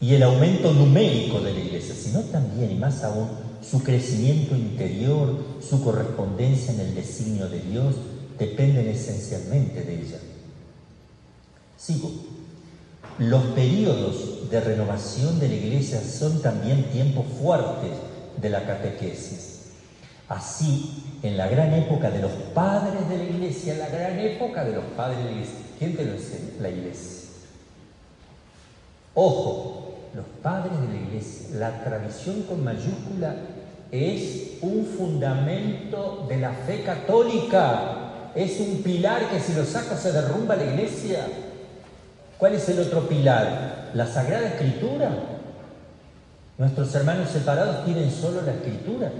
y el aumento numérico de la iglesia, sino también y más aún su crecimiento interior, su correspondencia en el designio de Dios, dependen esencialmente de ella. Sigo. Los periodos de renovación de la iglesia son también tiempos fuertes de la catequesis. Así, en la gran época de los padres de la iglesia, en la gran época de los padres de la iglesia, ¿quién te lo enseña? La iglesia. Ojo, los padres de la iglesia, la tradición con mayúscula es un fundamento de la fe católica, es un pilar que si lo saca se derrumba la iglesia. ¿Cuál es el otro pilar? La Sagrada Escritura. Nuestros hermanos separados tienen solo la escritura.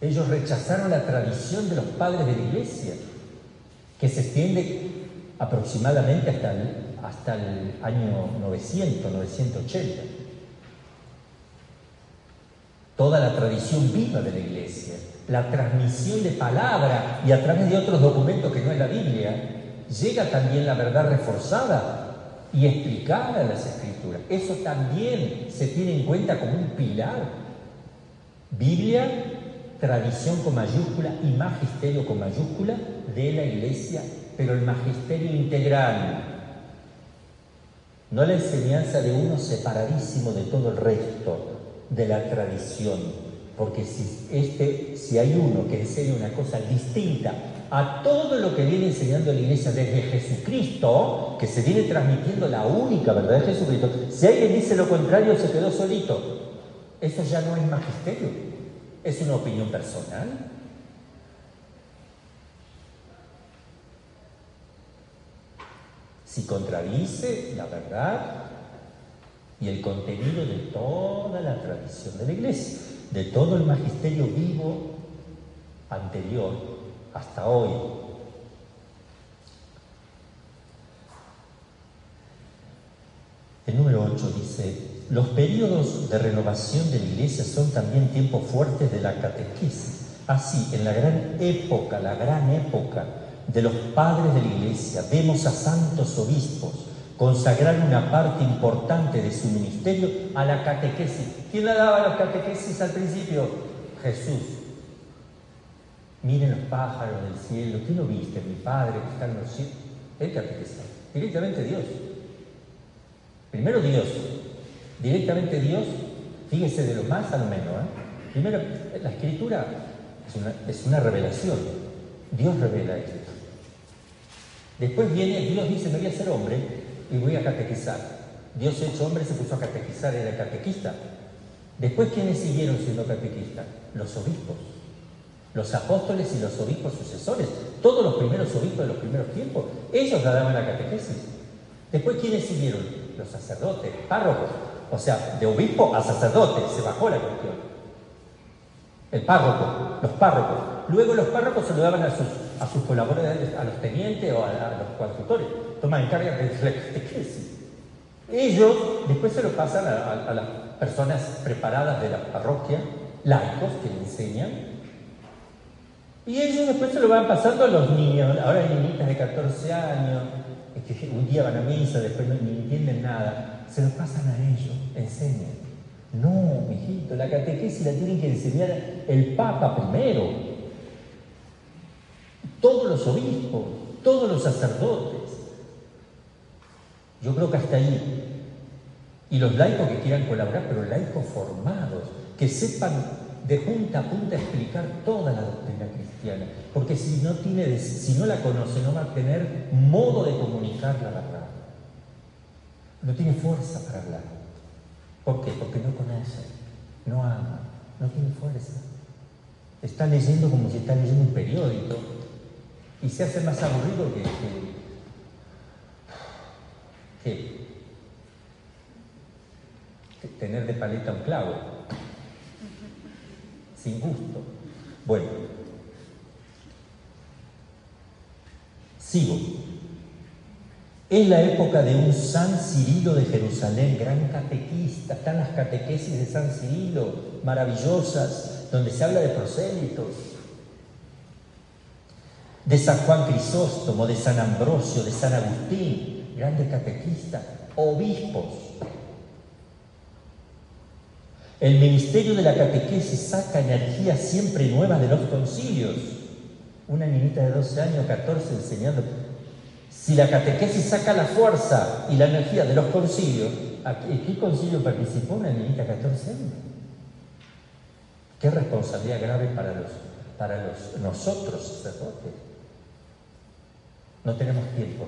Ellos rechazaron la tradición de los padres de la iglesia, que se extiende aproximadamente hasta el, hasta el año 900, 980. Toda la tradición viva de la iglesia, la transmisión de palabra y a través de otros documentos que no es la Biblia, llega también la verdad reforzada y explicada en las escrituras. Eso también se tiene en cuenta como un pilar. Biblia, tradición con mayúscula y magisterio con mayúscula de la iglesia, pero el magisterio integral, no la enseñanza de uno separadísimo de todo el resto de la tradición, porque si, este, si hay uno que enseña una cosa distinta a todo lo que viene enseñando la iglesia desde Jesucristo, que se viene transmitiendo la única verdad de Jesucristo, si alguien dice lo contrario se quedó solito. Eso ya no es magisterio, es una opinión personal. Si contradice la verdad y el contenido de toda la tradición de la iglesia, de todo el magisterio vivo anterior hasta hoy. El número 8 dice, los periodos de renovación de la iglesia son también tiempos fuertes de la catequesis. Así, en la gran época, la gran época de los padres de la iglesia, vemos a santos obispos consagrar una parte importante de su ministerio a la catequesis. ¿Quién le daba la catequesis al principio? Jesús. Miren los pájaros del cielo, ¿qué no viste? Mi Padre que está en los cielos. El catequista. Directamente Dios. Primero Dios. Directamente Dios. Fíjese de lo más a lo menos. ¿eh? Primero, la escritura es una, es una revelación. Dios revela esto. Después viene, Dios dice, me voy a ser hombre y voy a catequizar. Dios hecho hombre se puso a catequizar, era catequista. Después, ¿quiénes siguieron siendo catequistas? Los obispos los apóstoles y los obispos sucesores, todos los primeros obispos de los primeros tiempos, ellos la daban la catequesis. Después, ¿quiénes siguieron? Los sacerdotes, párrocos. O sea, de obispo a sacerdote, se bajó la cuestión. El párroco, los párrocos. Luego los párrocos se lo daban a sus, a sus colaboradores, a los tenientes o a, los consultores. Toman encarga de la catequesis. Ellos después se lo pasan a, a las personas preparadas de la parroquia, laicos que le enseñan, y ellos después se lo van pasando a los niños. Ahora niñitas de 14 años, que un día van a misa, después no ni entienden nada. Se lo pasan a ellos, enseñan. No, mijito, la catequesis la tienen que enseñar el Papa primero. Todos los obispos, todos los sacerdotes. Yo creo que hasta ahí. Y los laicos que quieran colaborar, pero laicos formados, que sepan de punta a punta explicar toda la doctrina cristiana, porque si no, tiene, si no la conoce no va a tener modo de comunicar la verdad. No tiene fuerza para hablar. ¿Por qué? Porque no conoce, no ama, no tiene fuerza. Está leyendo como si está leyendo un periódico y se hace más aburrido que, tener de paleta un clavo sin gusto. Bueno, sigo. Es la época de un San Cirilo de Jerusalén, gran catequista. Están las catequesis de San Cirilo, maravillosas, donde se habla de prosélitos. De San Juan Crisóstomo, de San Ambrosio, de San Agustín, grandes catequistas, obispos. El ministerio de la catequesis saca energía siempre nueva de los concilios. Una niñita de 12 años, 14, enseñando. Si la catequesis saca la fuerza y la energía de los concilios, ¿en qué concilio participó una niñita de 14 años? Qué responsabilidad grave para, los, para los, nosotros, sacerdotes. No tenemos tiempo.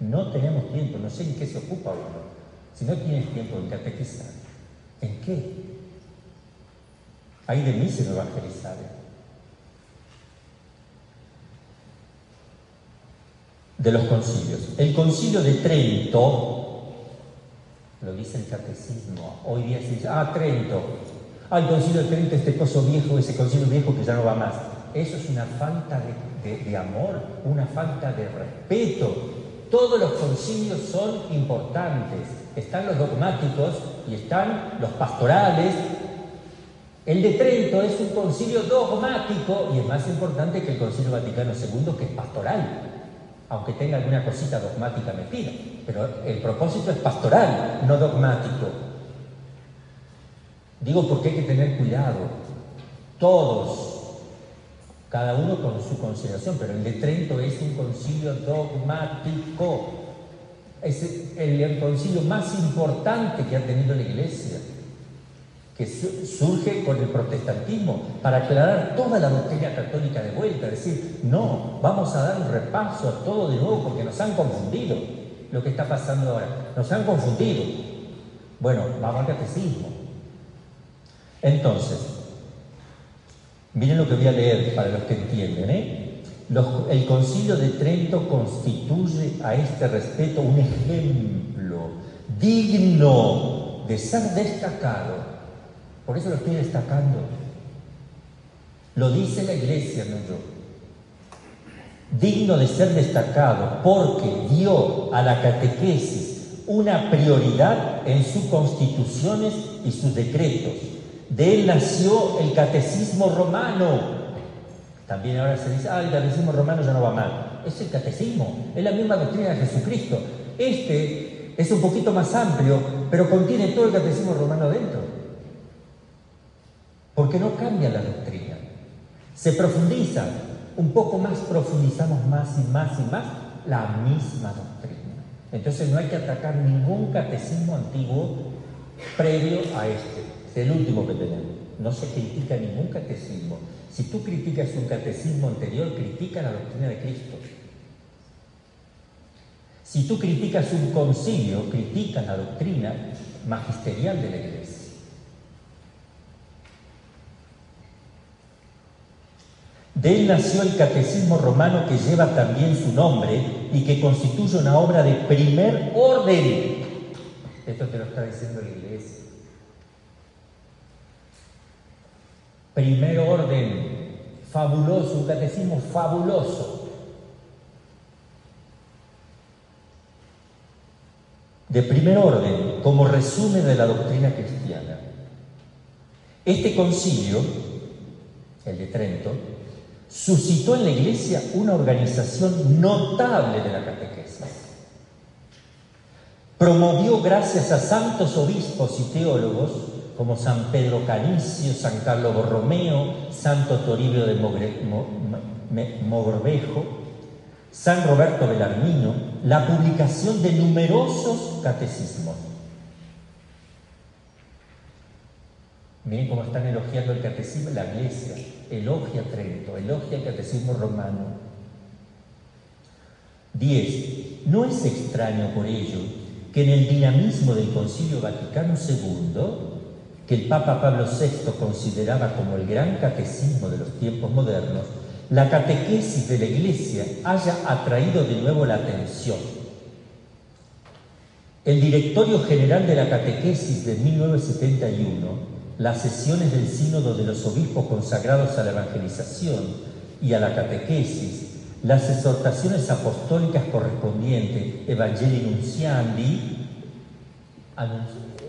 No tenemos tiempo. No sé en qué se ocupa uno. Si no tienes tiempo en catequizar, ¿En qué? Hay de mí si no evangelizar. De los concilios. El concilio de Trento lo dice el catecismo. Hoy día se dice, ah, Trento, ah, el concilio de Trento, este coso viejo, ese concilio viejo que ya no va más. Eso es una falta de, amor, una falta de respeto. Todos los concilios son importantes. Están los dogmáticos y están los pastorales. El de Trento es un concilio dogmático y es más importante que el concilio Vaticano II, que es pastoral, aunque tenga alguna cosita dogmática metida. Pero el propósito es pastoral, no dogmático. Digo porque hay que tener cuidado. Todos cada uno con su consideración, pero el de Trento es un concilio dogmático, es el, concilio más importante que ha tenido la Iglesia, que surge con el protestantismo para aclarar toda la doctrina católica de vuelta, decir, no, vamos a dar un repaso a todo de nuevo porque nos han confundido lo que está pasando ahora, nos han confundido. Bueno, vamos al catecismo. Entonces, Miren lo que voy a leer para los que entienden. ¿eh? el concilio de Trento constituye a este respeto un ejemplo digno de ser destacado. Por eso lo estoy destacando. Lo dice la iglesia, no yo. Digno de ser destacado porque dio a la catequesis una prioridad en sus constituciones y sus decretos de él nació el catecismo romano. También ahora se dice, ah, el catecismo romano ya no va mal. Es el catecismo, es la misma doctrina de Jesucristo. Este es un poquito más amplio, pero contiene todo el catecismo romano dentro. Porque no cambia la doctrina. Se profundiza, un poco más profundizamos más y más y más la misma doctrina. Entonces no hay que atacar ningún catecismo antiguo previo a este. Es el último que tenemos. No se critica ningún catecismo. Si tú criticas un catecismo anterior, critica la doctrina de Cristo. Si tú criticas un concilio, critica la doctrina magisterial de la Iglesia. De él nació el catecismo romano que lleva también su nombre y que constituye una obra de primer orden. Esto te lo está diciendo la Iglesia. Primer orden, fabuloso, un catecismo fabuloso. De primer orden, como resumen de la doctrina cristiana. Este concilio, el de Trento, suscitó en la Iglesia una organización notable de la catequesis. Promovió, gracias a santos obispos y teólogos, como San Pedro Canicio, San Carlos Borromeo, Santo Toribio de Mogrovejo, San Roberto Belarmino, la publicación de numerosos catecismos. Miren cómo están elogiando el catecismo la iglesia, elogia Trento, elogia el catecismo romano. 10. No es extraño por ello que en el dinamismo del Concilio Vaticano II que el Papa Pablo VI consideraba como el gran catecismo de los tiempos modernos, la catequesis de la Iglesia haya atraído de nuevo la atención. El Directorio General de la Catequesis de 1971, las sesiones del Sínodo de los Obispos consagrados a la evangelización y a la catequesis, las exhortaciones apostólicas correspondientes, Evangelii Nunciandi,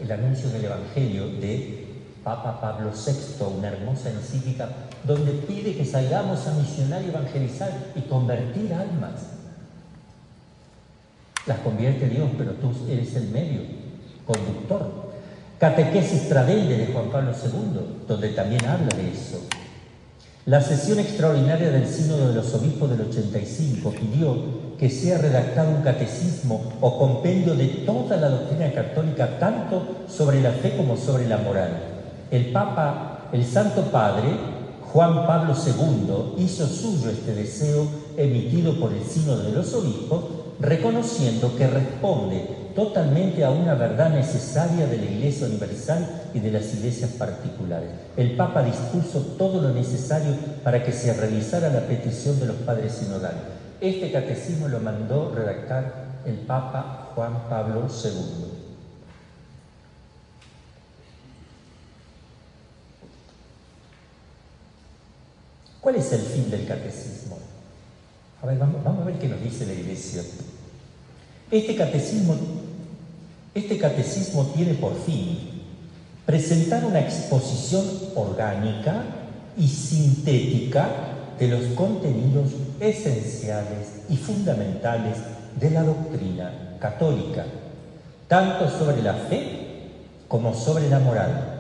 el anuncio del Evangelio de Papa Pablo VI, una hermosa encíclica, donde pide que salgamos a misionar y evangelizar y convertir almas. Las convierte Dios, pero tú eres el medio, conductor. Catequesis Tradende de Juan Pablo II, donde también habla de eso. La sesión extraordinaria del Sínodo de los Obispos del 85 pidió que sea redactado un catecismo o compendio de toda la doctrina católica, tanto sobre la fe como sobre la moral. El Papa, el Santo Padre, Juan Pablo II, hizo suyo este deseo emitido por el Sínodo de los Obispos, reconociendo que responde totalmente a una verdad necesaria de la Iglesia Universal y de las iglesias particulares. El Papa dispuso todo lo necesario para que se realizara la petición de los padres sinodales. Este catecismo lo mandó redactar el Papa Juan Pablo II. ¿Cuál es el fin del catecismo? A ver, vamos, vamos, a ver qué nos dice la Iglesia. Este catecismo, este catecismo tiene por fin presentar una exposición orgánica y sintética de los contenidos esenciales y fundamentales de la doctrina católica, tanto sobre la fe como sobre la moral,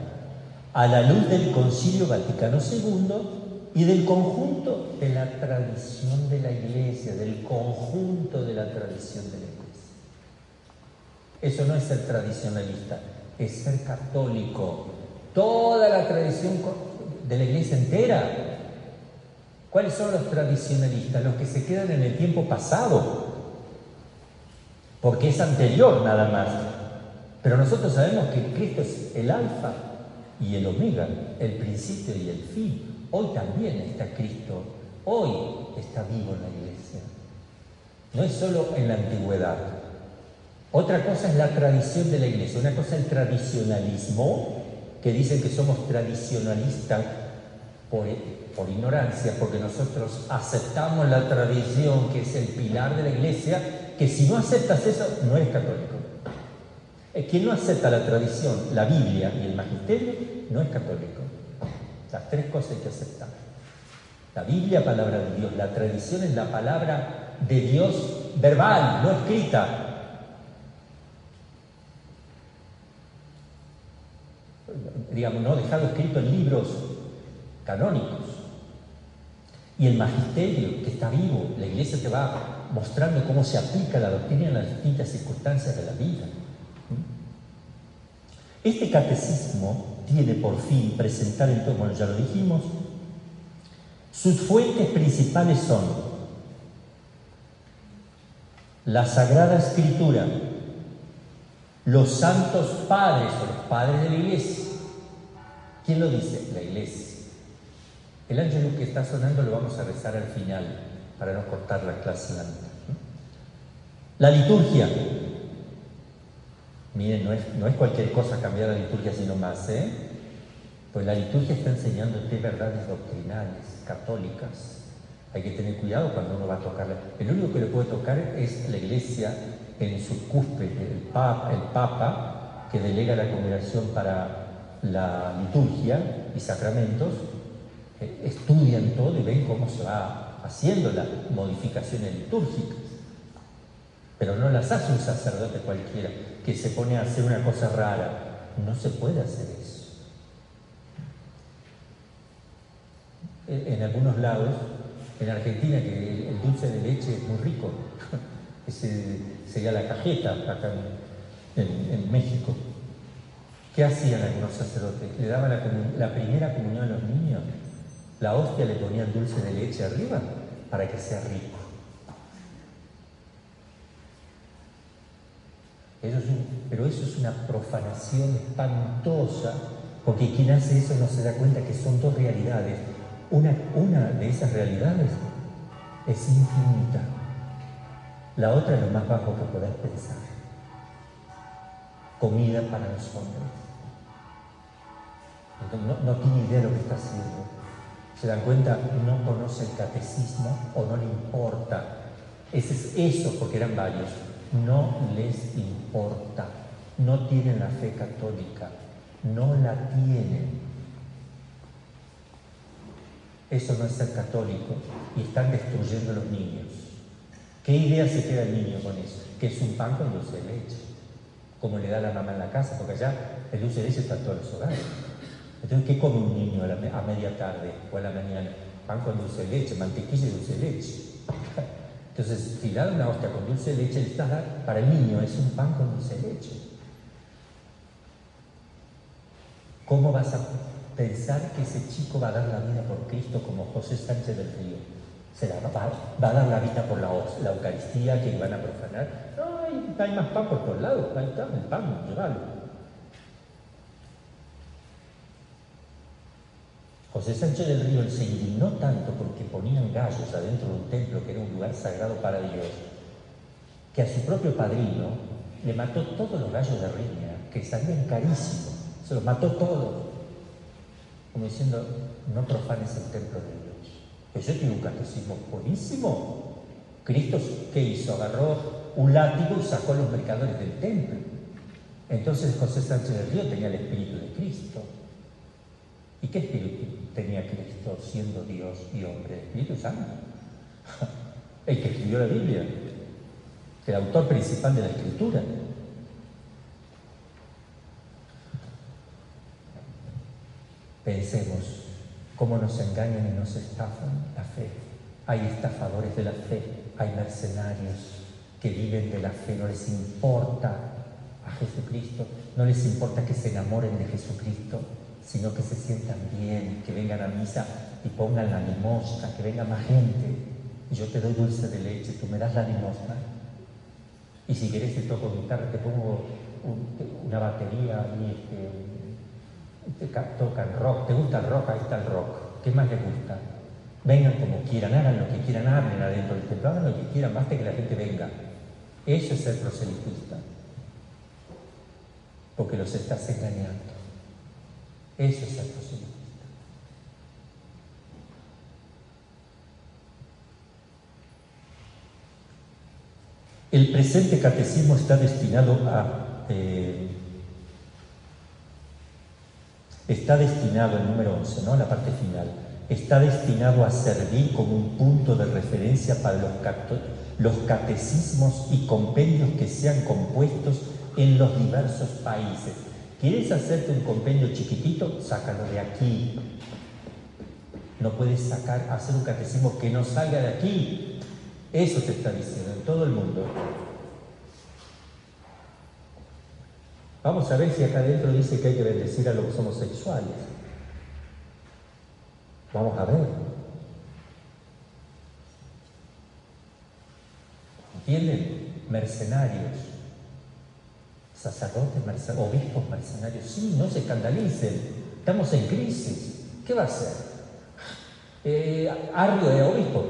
a la luz del Concilio Vaticano II y del conjunto de la tradición de la Iglesia, del conjunto de la tradición de la Iglesia. Eso no es ser tradicionalista, es ser católico. Toda la tradición de la iglesia entera. ¿Cuáles son los tradicionalistas? Los que se quedan en el tiempo pasado, porque es anterior nada más. Pero nosotros sabemos que Cristo es el alfa y el omega, el principio y el fin. Hoy también está Cristo, hoy está vivo en la iglesia. No es solo en la antigüedad, otra cosa es la tradición de la iglesia, una cosa es el tradicionalismo, que dicen que somos tradicionalistas por, ignorancia, porque nosotros aceptamos la tradición, que es el pilar de la iglesia, que si no aceptas eso, no eres católico. Quien no acepta la tradición, la Biblia y el magisterio, no es católico. Las tres cosas hay que aceptar. La Biblia, palabra de Dios. La tradición es la palabra de Dios verbal, no escrita. digamos, no dejado escrito en libros canónicos. Y el magisterio que está vivo, la iglesia te va mostrando cómo se aplica la doctrina en las distintas circunstancias de la vida. Este catecismo tiene por fin presentar, entonces, bueno, ya lo dijimos, sus fuentes principales son la Sagrada Escritura, los santos padres o los padres de la iglesia, ¿Quién lo dice? La iglesia. El ángel que está sonando lo vamos a rezar al final para no cortar la clase la La liturgia. Miren, no es, no es cualquier cosa cambiar la liturgia sino más, ¿eh? Pues la liturgia está enseñándote verdades doctrinales, católicas. Hay que tener cuidado cuando uno va a tocarla. El único que le puede tocar es la iglesia en su cúspide, el papa, el papa que delega la congregación para la liturgia y sacramentos, estudian todo y ven cómo se va haciendo las modificaciones litúrgicas. Pero no las hace un sacerdote cualquiera que se pone a hacer una cosa rara. No se puede hacer eso. En, algunos lados, en Argentina, que el, dulce de leche es muy rico, ese sería la cajeta acá en México. ¿Qué hacían algunos sacerdotes? Le daban la, primera comunión a los niños. La hostia le ponían dulce de leche arriba para que sea rico. pero eso es una profanación espantosa, porque quien hace eso no se da cuenta que son dos realidades. Una, una de esas realidades es infinita. La otra es lo más bajo que podés pensar. Comida para los hombres no, tiene idea de lo que está haciendo. Se dan cuenta, no conoce el catecismo o no le importa. Ese es eso, porque eran varios. No les importa. No tienen la fe católica. No la tienen. Eso no es ser católico. Y están destruyendo a los niños. ¿Qué idea se queda el niño con eso? Que es un pan con dulce de leche. Como le da la mamá en la casa, porque allá el dulce de leche está en todos los hogares. Entonces, ¿qué come un niño a, media tarde o a la mañana? Pan con dulce de leche, mantequilla y dulce de leche. Entonces, si da una hostia con dulce de leche, para el niño es un pan con dulce de leche. ¿Cómo vas a pensar que ese chico va a dar la vida por Cristo como José Sánchez del Río? Se la va, a dar la vida por la, Eucaristía que van a profanar. No, hay, hay más pan por todos lados. Ahí está, el pan, llévalo. José Sánchez del Río se indignó tanto porque ponían gallos adentro de un templo que era un lugar sagrado para Dios, que a su propio padrino le mató todos los gallos de riña, que salían carísimos, se los mató todos, como diciendo, no profanes el templo de Dios. Ese tiene un catecismo buenísimo. Cristo, ¿qué hizo? Agarró un látigo y sacó a los mercadores del templo. Entonces José Sánchez del Río tenía el Espíritu de Cristo. ¿Y qué espíritu tenía Cristo siendo Dios y hombre? Espíritu Santo. El que escribió la Biblia, el autor principal de la Escritura. Pensemos cómo nos engañan y nos estafan la fe. Hay estafadores de la fe, hay mercenarios que viven de la fe, no les importa a Jesucristo, no les importa que se enamoren de Jesucristo, sino que se sientan bien, que vengan a misa y pongan la limosna, que venga más gente. Yo te doy dulce de leche, tú me das la limosna. Y si quieres te toco guitarra, te pongo una batería y este, te tocan rock, ¿te gusta el rock? Ahí está el rock. ¿Qué más les gusta? Vengan como quieran, hagan lo que quieran, hablen adentro del templo, hagan lo que quieran, basta que la gente venga. Eso es ser proselitista. Porque los estás engañando. Eso es ser proselitista. El presente catecismo está destinado a eh, está destinado, el número 11, ¿no? la parte final, está destinado a servir como un punto de referencia para los, los catecismos y compendios que sean compuestos en los diversos países. ¿Quieres hacerte un compendio chiquitito? Sácalo de aquí. No puedes sacar, hacer un catecismo que no salga de aquí. Eso te está diciendo en todo el mundo. Vamos a ver si acá adentro dice que hay que bendecir a los homosexuales. Vamos a ver. ¿Entienden? Mercenarios, sacerdotes, mercenarios, obispos mercenarios. Sí, no se escandalicen. Estamos en crisis. ¿Qué va a hacer? Eh, Arrio de obispo,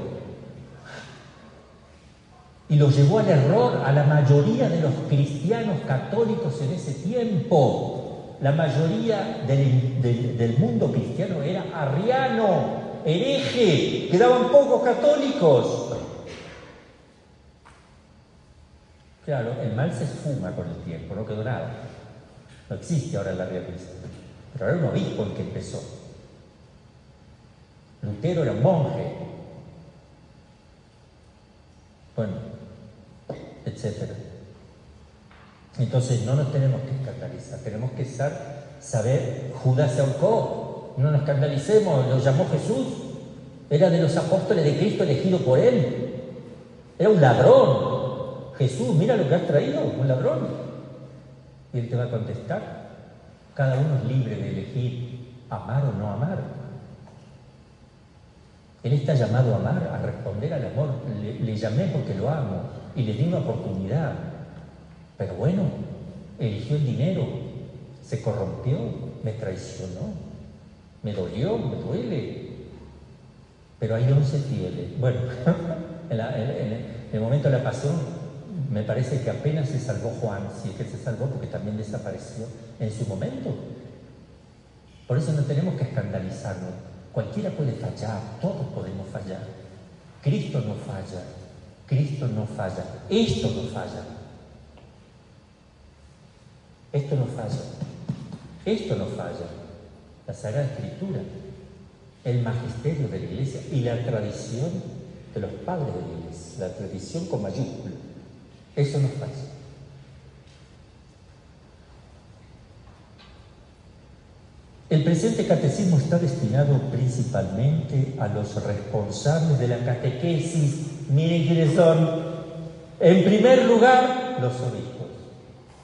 y los llevó al error a la mayoría de los cristianos católicos en ese tiempo. La mayoría del, mundo cristiano era arriano, hereje, quedaban pocos católicos. Claro, el mal se esfuma con el tiempo, no quedó nada. No existe ahora la realidad Pero era un obispo el que empezó. Lutero era un monje. Bueno, etc. Entonces no nos tenemos que escandalizar, tenemos que saber, Judas se ahorcó, no nos escandalicemos, lo llamó Jesús, era de los apóstoles de Cristo elegido por él, era un ladrón. Jesús, mira lo que has traído, un ladrón. Y él te va a contestar, cada uno es libre de elegir amar o no amar. Él está llamado a amar, a responder al amor. le llamé porque lo amo y le di una oportunidad. Pero bueno, eligió el dinero, se corrompió, me traicionó, me dolió, me duele. Pero hay 11 fieles. Bueno, en, el momento de la pasión, me parece que apenas se salvó Juan, si es que se salvó porque también desapareció en su momento. Por eso no tenemos que escandalizarnos. Cualquiera puede fallar, todos podemos fallar. Cristo no falla. Cristo no falla. Esto no falla. Esto no falla. Esto no falla. La Sagrada Escritura, el magisterio de la Iglesia y la tradición de los padres de la Iglesia, la tradición con mayúscula. Eso no falla. El presente catecismo está destinado principalmente a los responsables de la catequesis Miren quiénes son. En primer lugar, los obispos.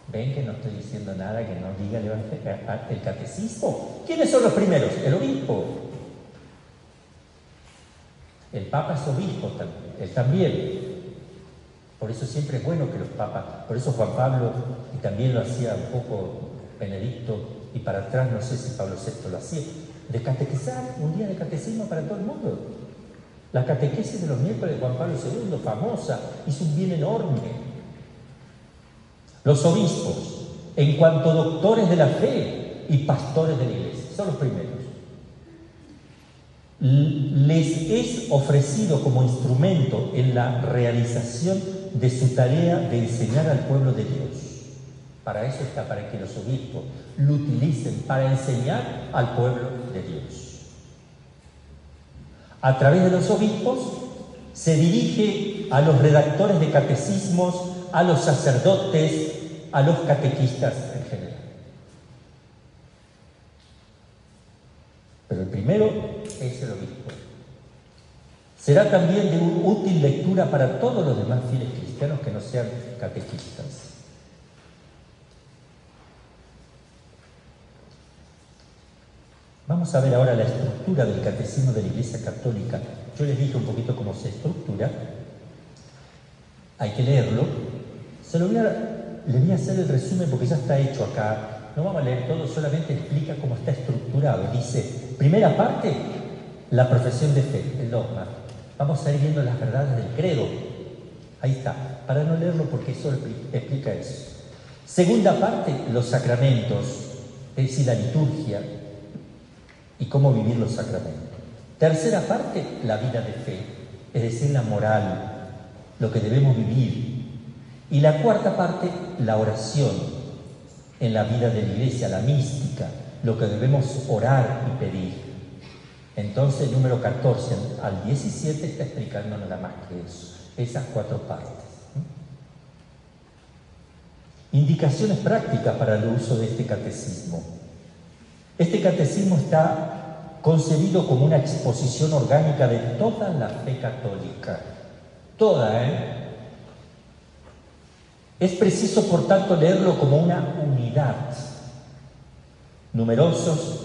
Ven que no estoy diciendo nada que no diga el, catecismo. ¿Quiénes son los primeros? El obispo. El papa es obispo también, él también. Por eso siempre es bueno que los papas, por eso Juan Pablo, y también lo hacía un poco Benedicto, y para atrás no sé si Pablo VI lo hacía, de catequizar, un día de catecismo para todo el mundo. La catequesis de los miércoles de Juan Pablo II, famosa, hizo un bien enorme. Los obispos, en cuanto doctores de la fe y pastores de la iglesia, son los primeros. les es ofrecido como instrumento en la realización de su tarea de enseñar al pueblo de Dios. Para eso está, para que los obispos lo utilicen para enseñar al pueblo de Dios. A través de los obispos se dirige a los redactores de catecismos, a los sacerdotes, a los catequistas en general. Pero el primero es el obispo. Será también de útil lectura para todos los demás fieles cristianos que no sean catequistas. Vamos a ver ahora la estructura del catecismo de la Iglesia Católica. Yo les dije un poquito cómo se estructura. Hay que leerlo. Se lo voy a, le voy a hacer el resumen porque ya está hecho acá. No vamos a leer todo, solamente explica cómo está estructurado. Dice, primera parte, la profesión de fe, el dogma. Vamos a ir viendo las verdades del credo. Ahí está, para no leerlo porque eso explica eso. Segunda parte, los sacramentos, es decir, la liturgia, y cómo vivir los sacramentos. Tercera parte, la vida de fe, es decir, la moral, lo que debemos vivir. Y la cuarta parte, la oración en la vida de la iglesia, la mística, lo que debemos orar y pedir. Entonces, número 14 al 17 está explicando nada más que eso, esas cuatro partes. Indicaciones prácticas para el uso de este catecismo. Este catecismo está concebido como una exposición orgánica de toda la fe católica. Toda, ¿eh? Es preciso, por tanto, leerlo como una unidad. Numerosos,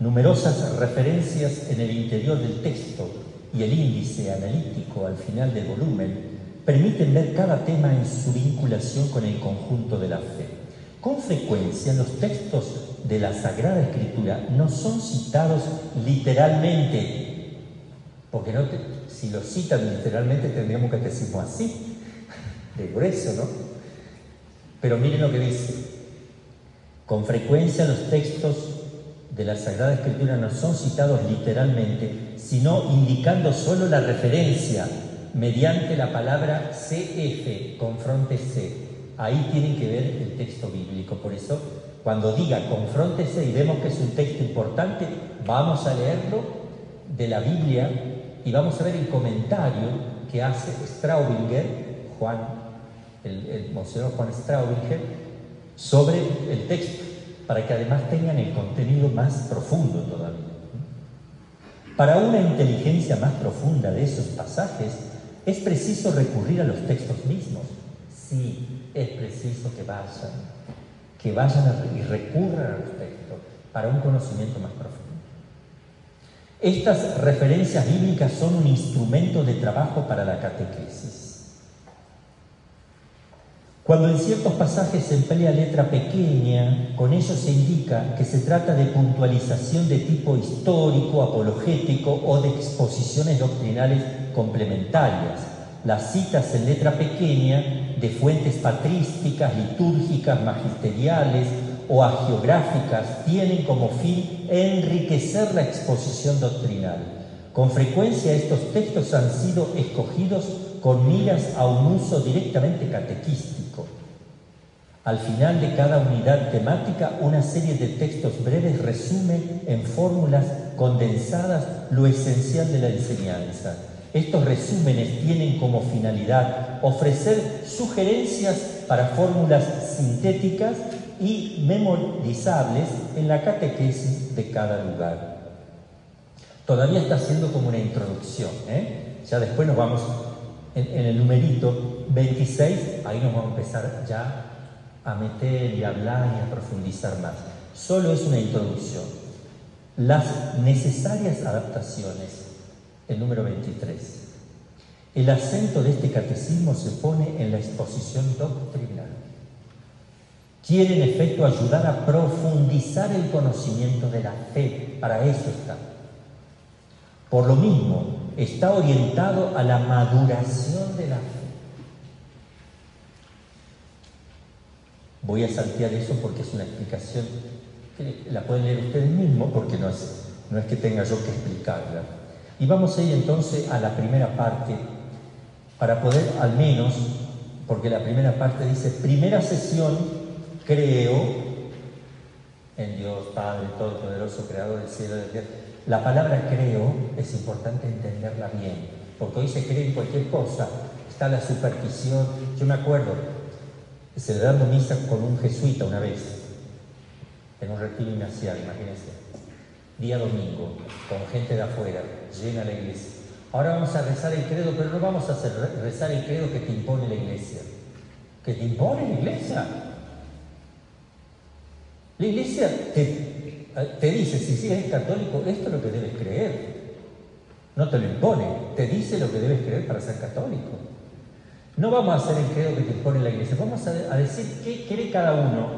numerosas referencias en el interior del texto y el índice analítico al final del volumen permiten ver cada tema en su vinculación con el conjunto de la fe. Con frecuencia los textos de la Sagrada Escritura no son citados literalmente, porque no si los citan literalmente tendríamos que decirlo así, de grueso, ¿no? Pero miren lo que dice. Con frecuencia los textos de la Sagrada Escritura no son citados literalmente, sino indicando solo la referencia mediante la palabra CF, confronte C, ahí tienen que ver el texto bíblico. Por eso, cuando diga confróntese y vemos que es un texto importante, vamos a leerlo de la Biblia y vamos a ver el comentario que hace Straubinger, Juan, el, el Monseñor Juan Straubinger, sobre el texto, para que además tengan el contenido más profundo todavía. Para una inteligencia más profunda de esos pasajes, es preciso recurrir a los textos mismos. Sí, es preciso que vayan, que vayan y recurran al respecto para un conocimiento más profundo. Estas referencias bíblicas son un instrumento de trabajo para la catequesis. Cuando en ciertos pasajes se emplea letra pequeña, con ello se indica que se trata de puntualización de tipo histórico, apologético o de exposiciones doctrinales complementarias. Las citas en letra pequeña de fuentes patrísticas, litúrgicas, magisteriales o agiográficas tienen como fin enriquecer la exposición doctrinal. Con frecuencia estos textos han sido escogidos con miras a un uso directamente catequístico. Al final de cada unidad temática, una serie de textos breves resume en fórmulas condensadas lo esencial de la enseñanza estos resúmenes tienen como finalidad ofrecer sugerencias para fórmulas sintéticas y memorizables en la catequesis de cada lugar. Todavía está siendo como una introducción, ¿eh? ya después nos vamos en, en, el numerito 26, ahí nos vamos a empezar ya a meter y hablar y a profundizar más. Solo es una introducción. Las necesarias adaptaciones el número 23. El acento de este catecismo se pone en la exposición doctrinal. Quiere en efecto ayudar a profundizar el conocimiento de la fe, para eso está. Por lo mismo, está orientado a la maduración de la fe. Voy a saltear eso porque es una explicación que la pueden leer ustedes mismos porque no es no es que tenga yo que explicarla. Y vamos a ir entonces a la primera parte, para poder al menos, porque la primera parte dice, primera sesión, creo en Dios Padre Todopoderoso, Creador del cielo y de la tierra. La palabra creo es importante entenderla bien, porque hoy se cree en cualquier cosa, está la superstición. Yo me acuerdo, celebrando misa con un jesuita una vez, en un retiro inicial, imagínense, día domingo, con gente de afuera, llena la iglesia. Ahora vamos a rezar el credo, pero no vamos a hacer rezar el credo que te impone la iglesia. ¿Que te impone la iglesia? La iglesia te, te dice, si, si eres católico, esto es lo que debes creer. No te lo impone, te dice lo que debes creer para ser católico. No vamos a hacer el credo que te impone la iglesia, vamos a, decir qué cree cada uno,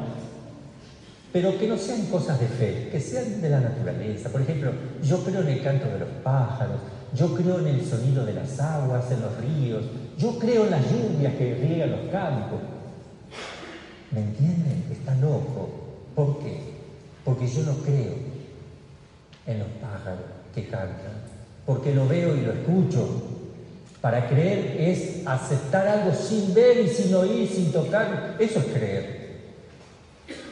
pero que no sean cosas de fe, que sean de la naturaleza. Por ejemplo, yo creo en el canto de los pájaros, yo creo en el sonido de las aguas, en los ríos, yo creo en las lluvias que riegan los campos. ¿Me entienden? Está loco. ¿Por qué? Porque yo no creo en los pájaros que cantan, porque lo veo y lo escucho, para creer es aceptar algo sin ver y sin oír, sin tocar. Eso es creer.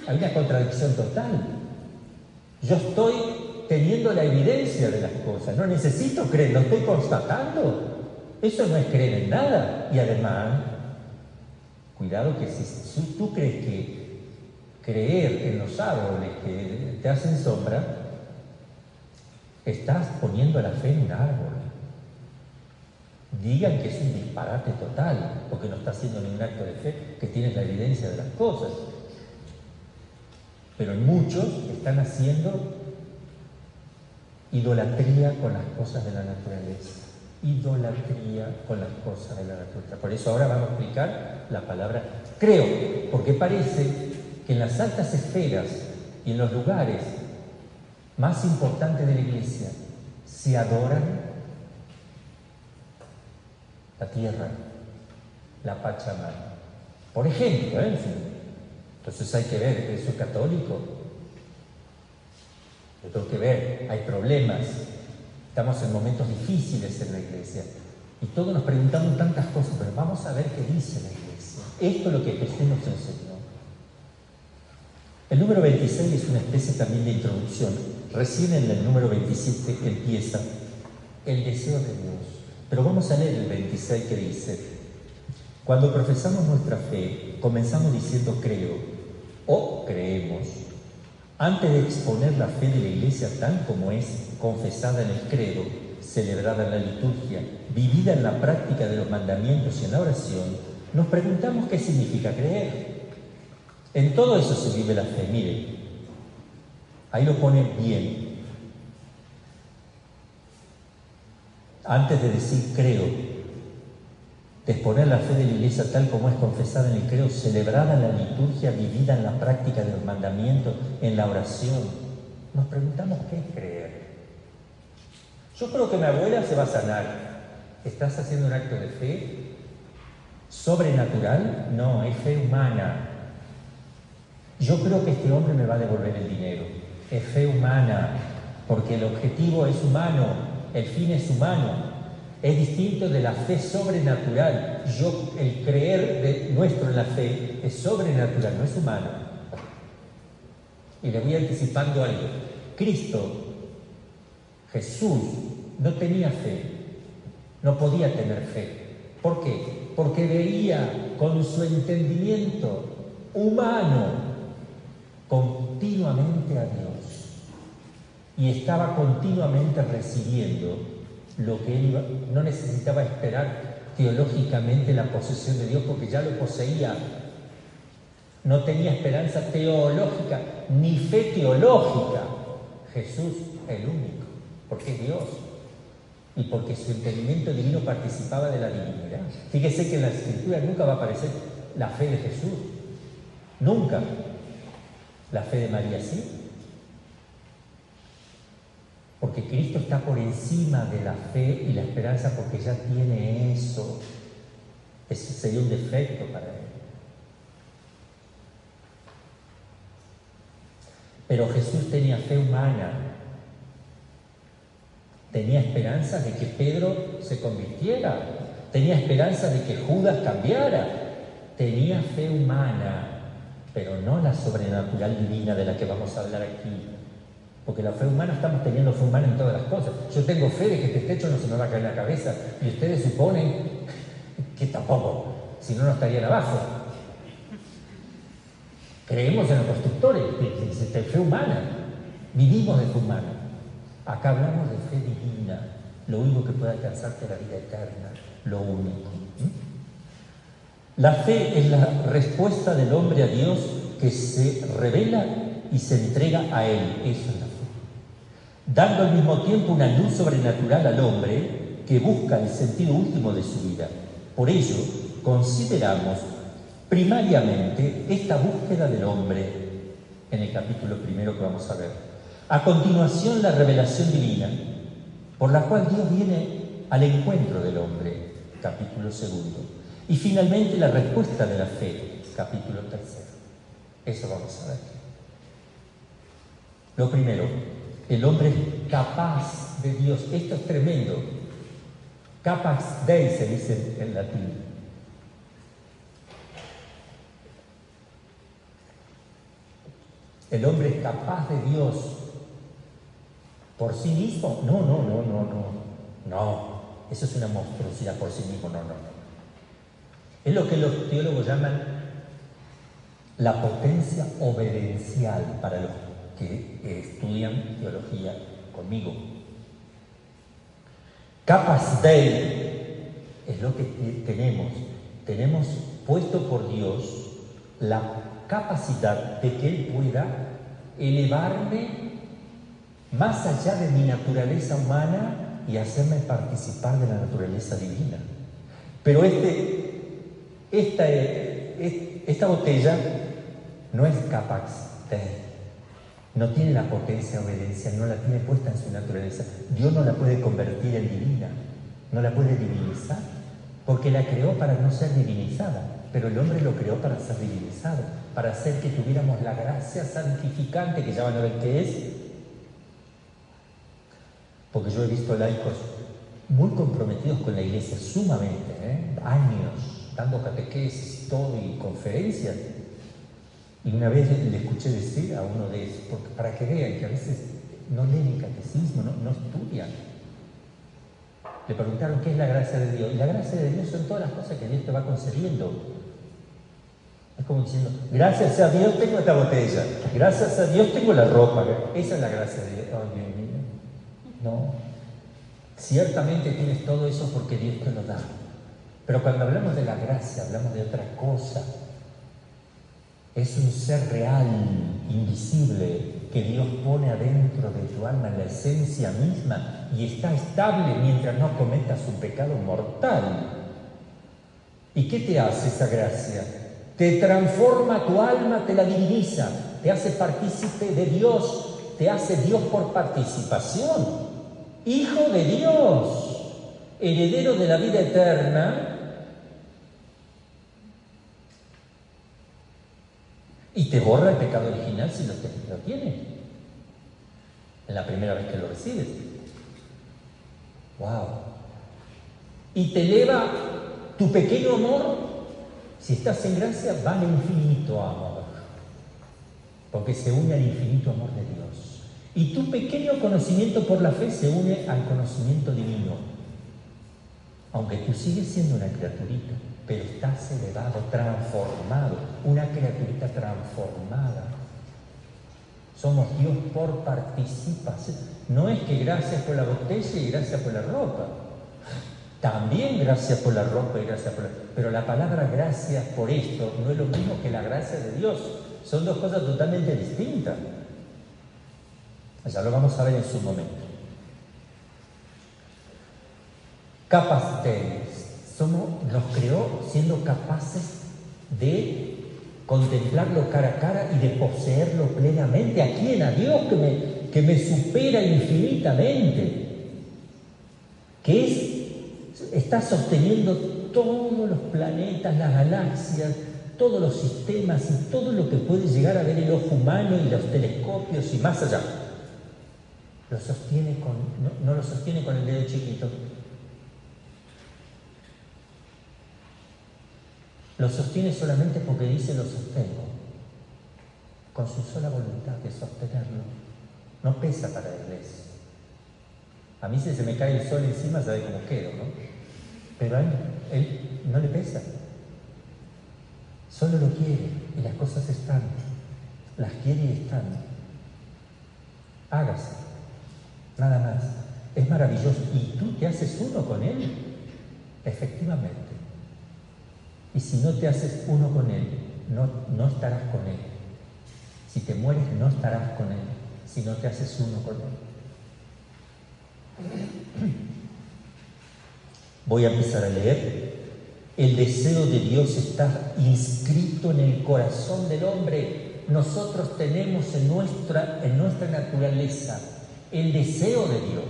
Hay una contradicción total. Yo estoy teniendo la evidencia de las cosas. No necesito creer, lo estoy constatando. Eso no es creer en nada. Y además, cuidado que si tú crees que creer en los árboles que te hacen sombra, estás poniendo la fe en un árbol digan que es un disparate total, porque no está haciendo ningún acto de fe, que tienes la evidencia de las cosas. Pero muchos están haciendo idolatría con las cosas de la naturaleza. Idolatría con las cosas de la naturaleza. Por eso ahora vamos a explicar la palabra creo, porque parece que en las altas esferas y en los lugares más importantes de la iglesia se adoran la tierra, la Pachamama. Por ejemplo, ¿eh? entonces hay que ver que es católico. Yo tengo que ver, hay problemas, estamos en momentos difíciles en la iglesia y todos nos preguntamos tantas cosas, pero vamos a ver qué dice la iglesia. Esto es lo que Jesús nos enseñó. El número 26 es una especie también de introducción. Recién en el número 27 empieza el deseo de Dios. Pero vamos a leer el 26 que dice, cuando profesamos nuestra fe, comenzamos diciendo creo o creemos. Antes de exponer la fe de la iglesia tal como es confesada en el credo, celebrada en la liturgia, vivida en la práctica de los mandamientos y en la oración, nos preguntamos qué significa creer. En todo eso se vive la fe, mire, ahí lo pone bien, antes de decir creo, de exponer la fe de la iglesia tal como es confesada en el creo, celebrada en la liturgia, vivida en la práctica de los mandamientos, en la oración, nos preguntamos qué es creer. Yo creo que mi abuela se va a sanar. ¿Estás haciendo un acto de fe? ¿Sobrenatural? No, es fe humana. Yo creo que este hombre me va a devolver el dinero. Es fe humana, porque el objetivo es humano, el fin es humano, es distinto de la fe sobrenatural. Yo, el creer de nuestro en la fe es sobrenatural, no es humano. Y le voy anticipando algo. Cristo, Jesús, no tenía fe, no podía tener fe. ¿Por qué? Porque veía con su entendimiento humano continuamente a Dios y estaba continuamente recibiendo lo que él no necesitaba esperar teológicamente la posesión de Dios porque ya lo poseía. No tenía esperanza teológica ni fe teológica. Jesús el único, porque es Dios y porque su entendimiento divino participaba de la divinidad. Fíjese que en la escritura nunca va a aparecer la fe de Jesús, nunca. La fe de María sí, porque Cristo está por encima de la fe y la esperanza porque ya tiene eso. Ese sería un defecto para él. Pero Jesús tenía fe humana Tenía esperanza de que Pedro se convirtiera. Tenía esperanza de que Judas cambiara. Tenía fe humana, pero no la sobrenatural divina de la que vamos a hablar aquí. Porque la fe humana, estamos teniendo fe humana en todas las cosas. Yo tengo fe de que este techo no se me va a caer en la cabeza. Y ustedes suponen que tampoco, si no, no estarían abajo. Creemos en los constructores, de fe humana. Vivimos de fe humana. Acá hablamos de fe divina, lo único que puede alcanzarte la vida eterna, lo único. La fe es la respuesta del hombre a Dios que se revela y se entrega a Él. Eso es la. Dando al mismo tiempo una luz sobrenatural al hombre que busca el sentido último de su vida. Por ello, consideramos primariamente esta búsqueda del hombre en el capítulo primero que vamos a ver. A continuación, la revelación divina, por la cual Dios viene al encuentro del hombre, capítulo segundo. Y finalmente la respuesta de la fe, capítulo tercero. Eso vamos a ver. Lo primero, el hombre es capaz de Dios. Esto es tremendo. Capaz de, se dice en latín. El hombre es capaz de Dios por sí mismo. No, no, no, no, no. No, eso es una monstruosidad por sí mismo. No, no, no. Es lo que los teólogos llaman la potencia obediencial para los que estudian teología conmigo. Capas de es lo que tenemos. Tenemos puesto por Dios la capacidad de que Él pueda elevarme más allá de mi naturaleza humana y hacerme participar de la naturaleza divina. Pero este, esta, esta botella no es capaz no tiene la potencia de obediencia, no la tiene puesta en su naturaleza. Dios no la puede convertir en divina, no la puede divinizar, porque la creó para no ser divinizada, pero el hombre lo creó para ser divinizado, para hacer que tuviéramos la gracia santificante, que ya van a ver qué es, porque yo he visto laicos muy comprometidos con la iglesia, sumamente, ¿eh? años, dando catequesis todo, y conferencias. Y una vez le escuché decir a uno de ellos, para que vean que a veces no leen el catecismo, no, no estudian. Le preguntaron qué es la gracia de Dios. Y la gracia de Dios son todas las cosas que Dios te va concediendo. Es como diciendo, gracias a Dios tengo esta botella, gracias a Dios tengo la ropa. Esa es la gracia de Dios. No. Ciertamente tienes todo eso porque Dios te lo da. Pero cuando hablamos de la gracia, hablamos de otra cosa. Es un ser real, invisible, que Dios pone adentro de tu alma, en la esencia misma, y está estable mientras no cometas un pecado mortal. ¿Y qué te hace esa gracia? Te transforma tu alma, te la diviniza, te hace partícipe de Dios, te hace Dios por participación. Hijo de Dios, heredero de la vida eterna, y te borra el pecado original si lo, lo tienes, en la primera vez que lo recibes. ¡Wow! Y te eleva tu pequeño amor, si estás en gracia, vale infinito amor, porque se une al infinito amor de Dios. Y tu pequeño conocimiento por la fe se une al conocimiento divino. Aunque tú sigues siendo una criaturita, pero estás elevado, transformado, una criaturita transformada. Somos Dios por participación. No es que gracias por la botella y gracias por la ropa. También gracias por la ropa y gracias por la... Pero la palabra gracias por esto no es lo mismo que la gracia de Dios. Son dos cosas totalmente distintas. Ya lo vamos a ver en su momento. Capaces. Somos, nos creó siendo capaces de contemplarlo cara a cara y de poseerlo plenamente. ¿A quién? A Dios que me, que me supera infinitamente. Que es, está sosteniendo todos los planetas, las galaxias, todos los sistemas y todo lo que puede llegar a ver el ojo humano y los telescopios y más allá. lo sostiene con, no, no lo sostiene con el dedo chiquito, lo sostiene solamente porque dice lo sostengo, con su sola voluntad de sostenerlo. No pesa para la iglesia. A mí si se me cae el sol encima, sabe cómo quedo, ¿no? Pero a él, él no le pesa. Solo lo quiere y las cosas están. Las quiere y están. Hágase. Nada más. Es maravilloso. ¿Y tú te haces uno con Él? Efectivamente. Y si no te haces uno con Él, no, no estarás con Él. Si te mueres, no estarás con Él. Si no te haces uno con Él. Voy a empezar a leer. El deseo de Dios está inscrito en el corazón del hombre. Nosotros tenemos en nuestra, en nuestra naturaleza el deseo de Dios.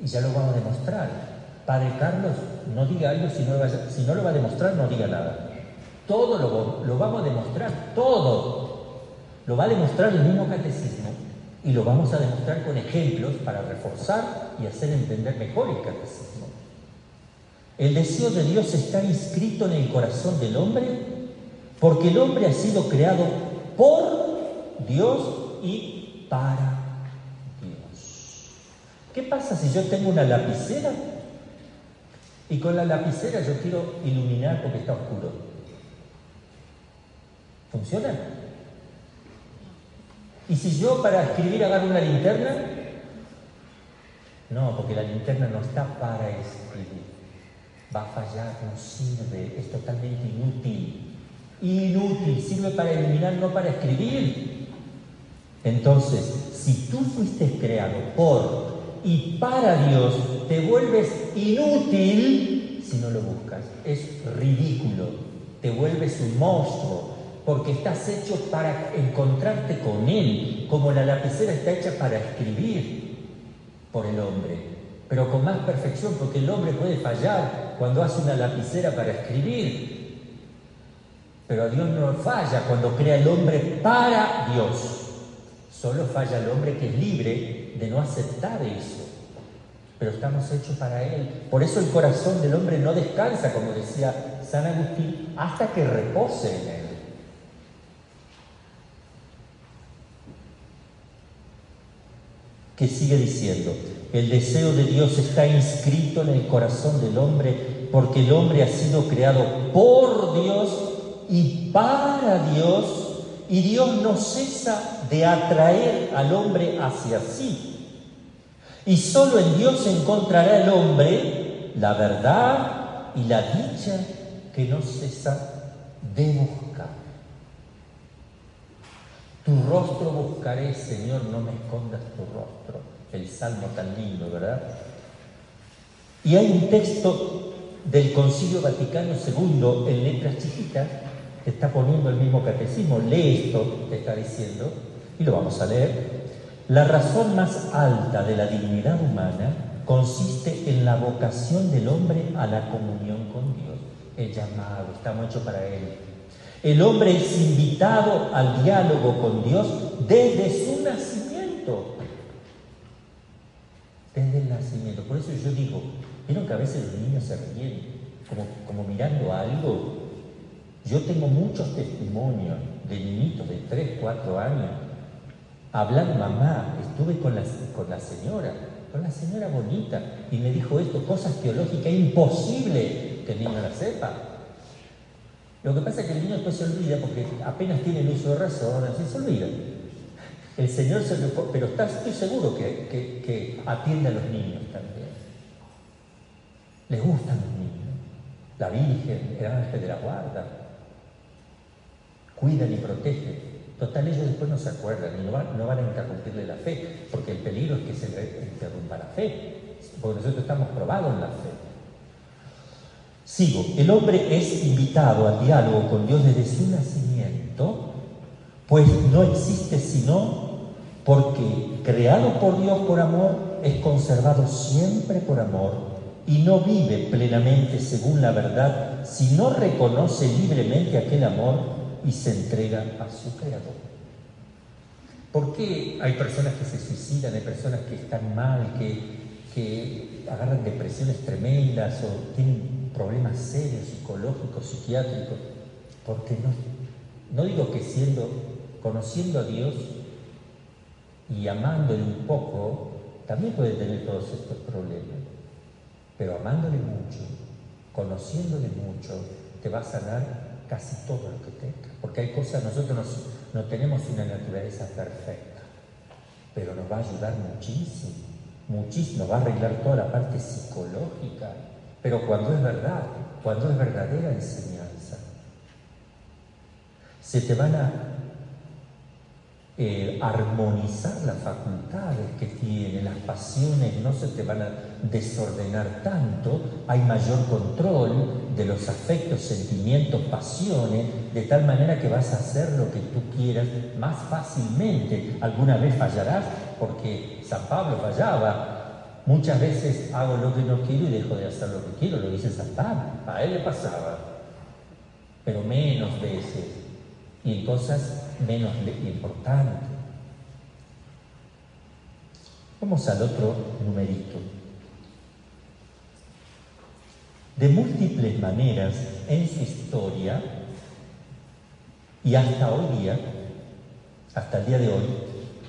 Y ya lo vamos a demostrar. Padre Carlos, no diga algo si no, lo, va a demostrar, no diga nada. Todo lo, lo vamos a demostrar, todo. Lo va a demostrar el mismo catecismo y lo vamos a demostrar con ejemplos para reforzar y hacer entender mejor el catecismo. El deseo de Dios está inscrito en el corazón del hombre porque el hombre ha sido creado por Dios y para Dios. ¿Qué pasa si yo tengo una lapicera y con la lapicera yo quiero iluminar porque está oscuro? ¿Funciona? ¿Y si yo para escribir agarro una linterna? No, porque la linterna no está para escribir. Va a fallar, no sirve, es totalmente inútil. Inútil, sirve para iluminar, no para escribir. Entonces, si tú fuiste creado por y para Dios, te vuelves inútil si no lo buscas. Es ridículo, te vuelves un monstruo, porque estás hecho para encontrarte con Él, como la lapicera está hecha para escribir por el hombre, pero con más perfección, porque el hombre puede fallar cuando hace una lapicera para escribir, pero Dios no falla cuando crea el hombre para Dios, solo falla el hombre que es libre de no aceptar eso. Pero estamos hechos para Él. Por eso el corazón del hombre no descansa, como decía San Agustín, hasta que repose en Él. que sigue diciendo, el deseo de Dios está inscrito en el corazón del hombre porque el hombre ha sido creado por Dios y para Dios y Dios no cesa de atraer al hombre hacia sí. Y solo en Dios encontrará el hombre la verdad y la dicha que no cesa de buscar. Tu rostro buscaré, Señor, no me escondas tu rostro. El salmo tan lindo, ¿verdad? Y hay un texto del Concilio Vaticano II en letras chiquitas que está poniendo el mismo catecismo. Lee esto, te está diciendo, y lo vamos a leer. La razón más alta de la dignidad humana consiste en la vocación del hombre a la comunión con Dios. El llamado, estamos hechos para Él. El hombre es invitado al diálogo con Dios desde su nacimiento. Desde el nacimiento. Por eso yo digo, vieron que a veces los niños se ríen como, mirando algo. Yo tengo muchos testimonios de niñitos de 3, 4 años. Hablando, mamá, estuve con la, con la señora, con la señora bonita, y me dijo esto, cosas teológicas, imposible que el niño la sepa. Lo que pasa es que el niño después se olvida porque apenas tiene el uso de razón, así se olvida. El Señor se lo... Pero estoy seguro que, que, atiende a los niños también. Les gustan los niños. La Virgen, el ángel de la guarda. Cuidan y protegen. Total, ellos después no se acuerdan y no van, no van a interrumpirle la fe, porque el peligro es que se le interrumpa la fe, porque nosotros estamos probados en la fe. Sigo, el hombre es invitado al diálogo con Dios desde su nacimiento, pues no existe sino porque creado por Dios por amor, es conservado siempre por amor y no vive plenamente según la verdad si no reconoce libremente aquel amor y se entrega a su creador. ¿Por qué hay personas que se suicidan, hay personas que están mal, que, que agarran depresiones tremendas o tienen problemas serios, psicológicos, psiquiátricos? Porque no, no digo que siendo, conociendo a Dios y amándole un poco, también puede tener todos estos problemas. Pero amándole mucho, conociéndole mucho, te va a sanar casi todo lo que tenga. Porque hay cosas, nosotros no tenemos una naturaleza perfecta, pero nos va a ayudar muchísimo, muchísimo, nos va a arreglar toda la parte psicológica. Pero cuando es verdad, cuando es verdadera enseñanza, se te van a eh, armonizar las facultades que tiene, las pasiones no se te van a desordenar tanto, hay mayor control de los afectos, sentimientos, pasiones, de tal manera que vas a hacer lo que tú quieras más fácilmente. Alguna vez fallarás porque San Pablo fallaba. Muchas veces hago lo que no quiero y dejo de hacer lo que quiero, lo dice San Pablo. A él le pasaba, pero menos veces y en cosas menos importantes. Vamos al otro numerito. De múltiples maneras en su historia y hasta hoy día, hasta el día de hoy,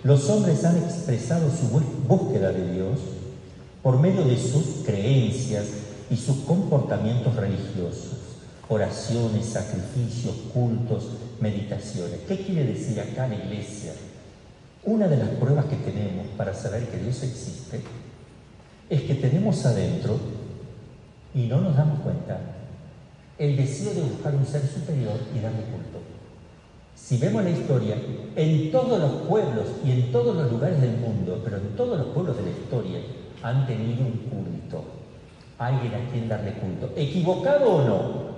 los hombres han expresado su búsqueda de Dios por medio de sus creencias y sus comportamientos religiosos oraciones, sacrificios, cultos, meditaciones. ¿Qué quiere decir acá la iglesia? Una de las pruebas que tenemos para saber que Dios existe es que tenemos adentro, y no nos damos cuenta, el deseo de buscar un ser superior y darle culto. Si vemos la historia, en todos los pueblos y en todos los lugares del mundo, pero en todos los pueblos de la historia, han tenido un culto, alguien a quien darle culto. ¿Equivocado o no?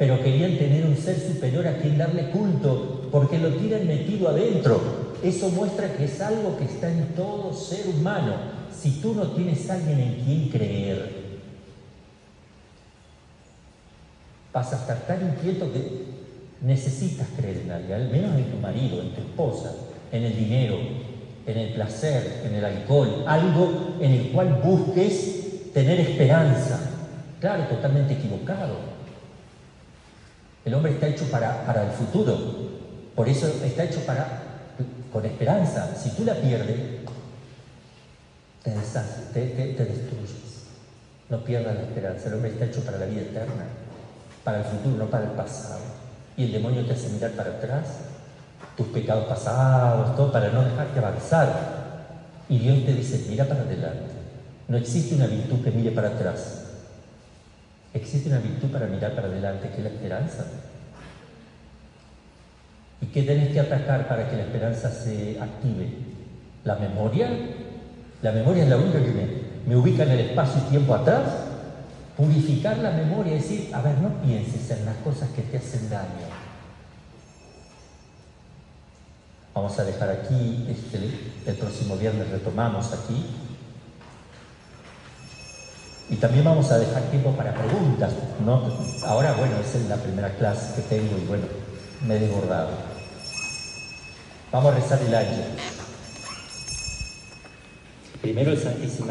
pero querían tener un ser superior a quien darle culto, porque lo tienen metido adentro. Eso muestra que es algo que está en todo ser humano. Si tú no tienes alguien en quien creer, vas a estar tan inquieto que necesitas creer en alguien, al menos en tu marido, en tu esposa, en el dinero, en el placer, en el alcohol, algo en el cual busques tener esperanza. Claro, totalmente equivocado. El hombre está hecho para, para el futuro, por eso está hecho para, con esperanza. Si tú la pierdes, te, te, destruyes. No pierdas la esperanza. El hombre está hecho para la vida eterna, para el futuro, no para el pasado. Y el demonio te hace mirar para atrás, tus pecados pasados, todo, para no dejarte avanzar. Y Dios te dice, mira para adelante. No existe una virtud que mire para atrás. Existe una virtud para mirar para adelante, que es la esperanza. ¿Y qué tenés que atacar para que la esperanza se active? ¿La memoria? La memoria es la única que me, ubica en el espacio y tiempo atrás. Purificar la memoria, es decir, a ver, no pienses en las cosas que te hacen daño. Vamos a dejar aquí, este, el próximo viernes retomamos aquí y también vamos a dejar tiempo para preguntas. ¿no? Ahora, bueno, esa es la primera clase que tengo y bueno, me he desbordado. Vamos a rezar el año. Primero el Santísimo.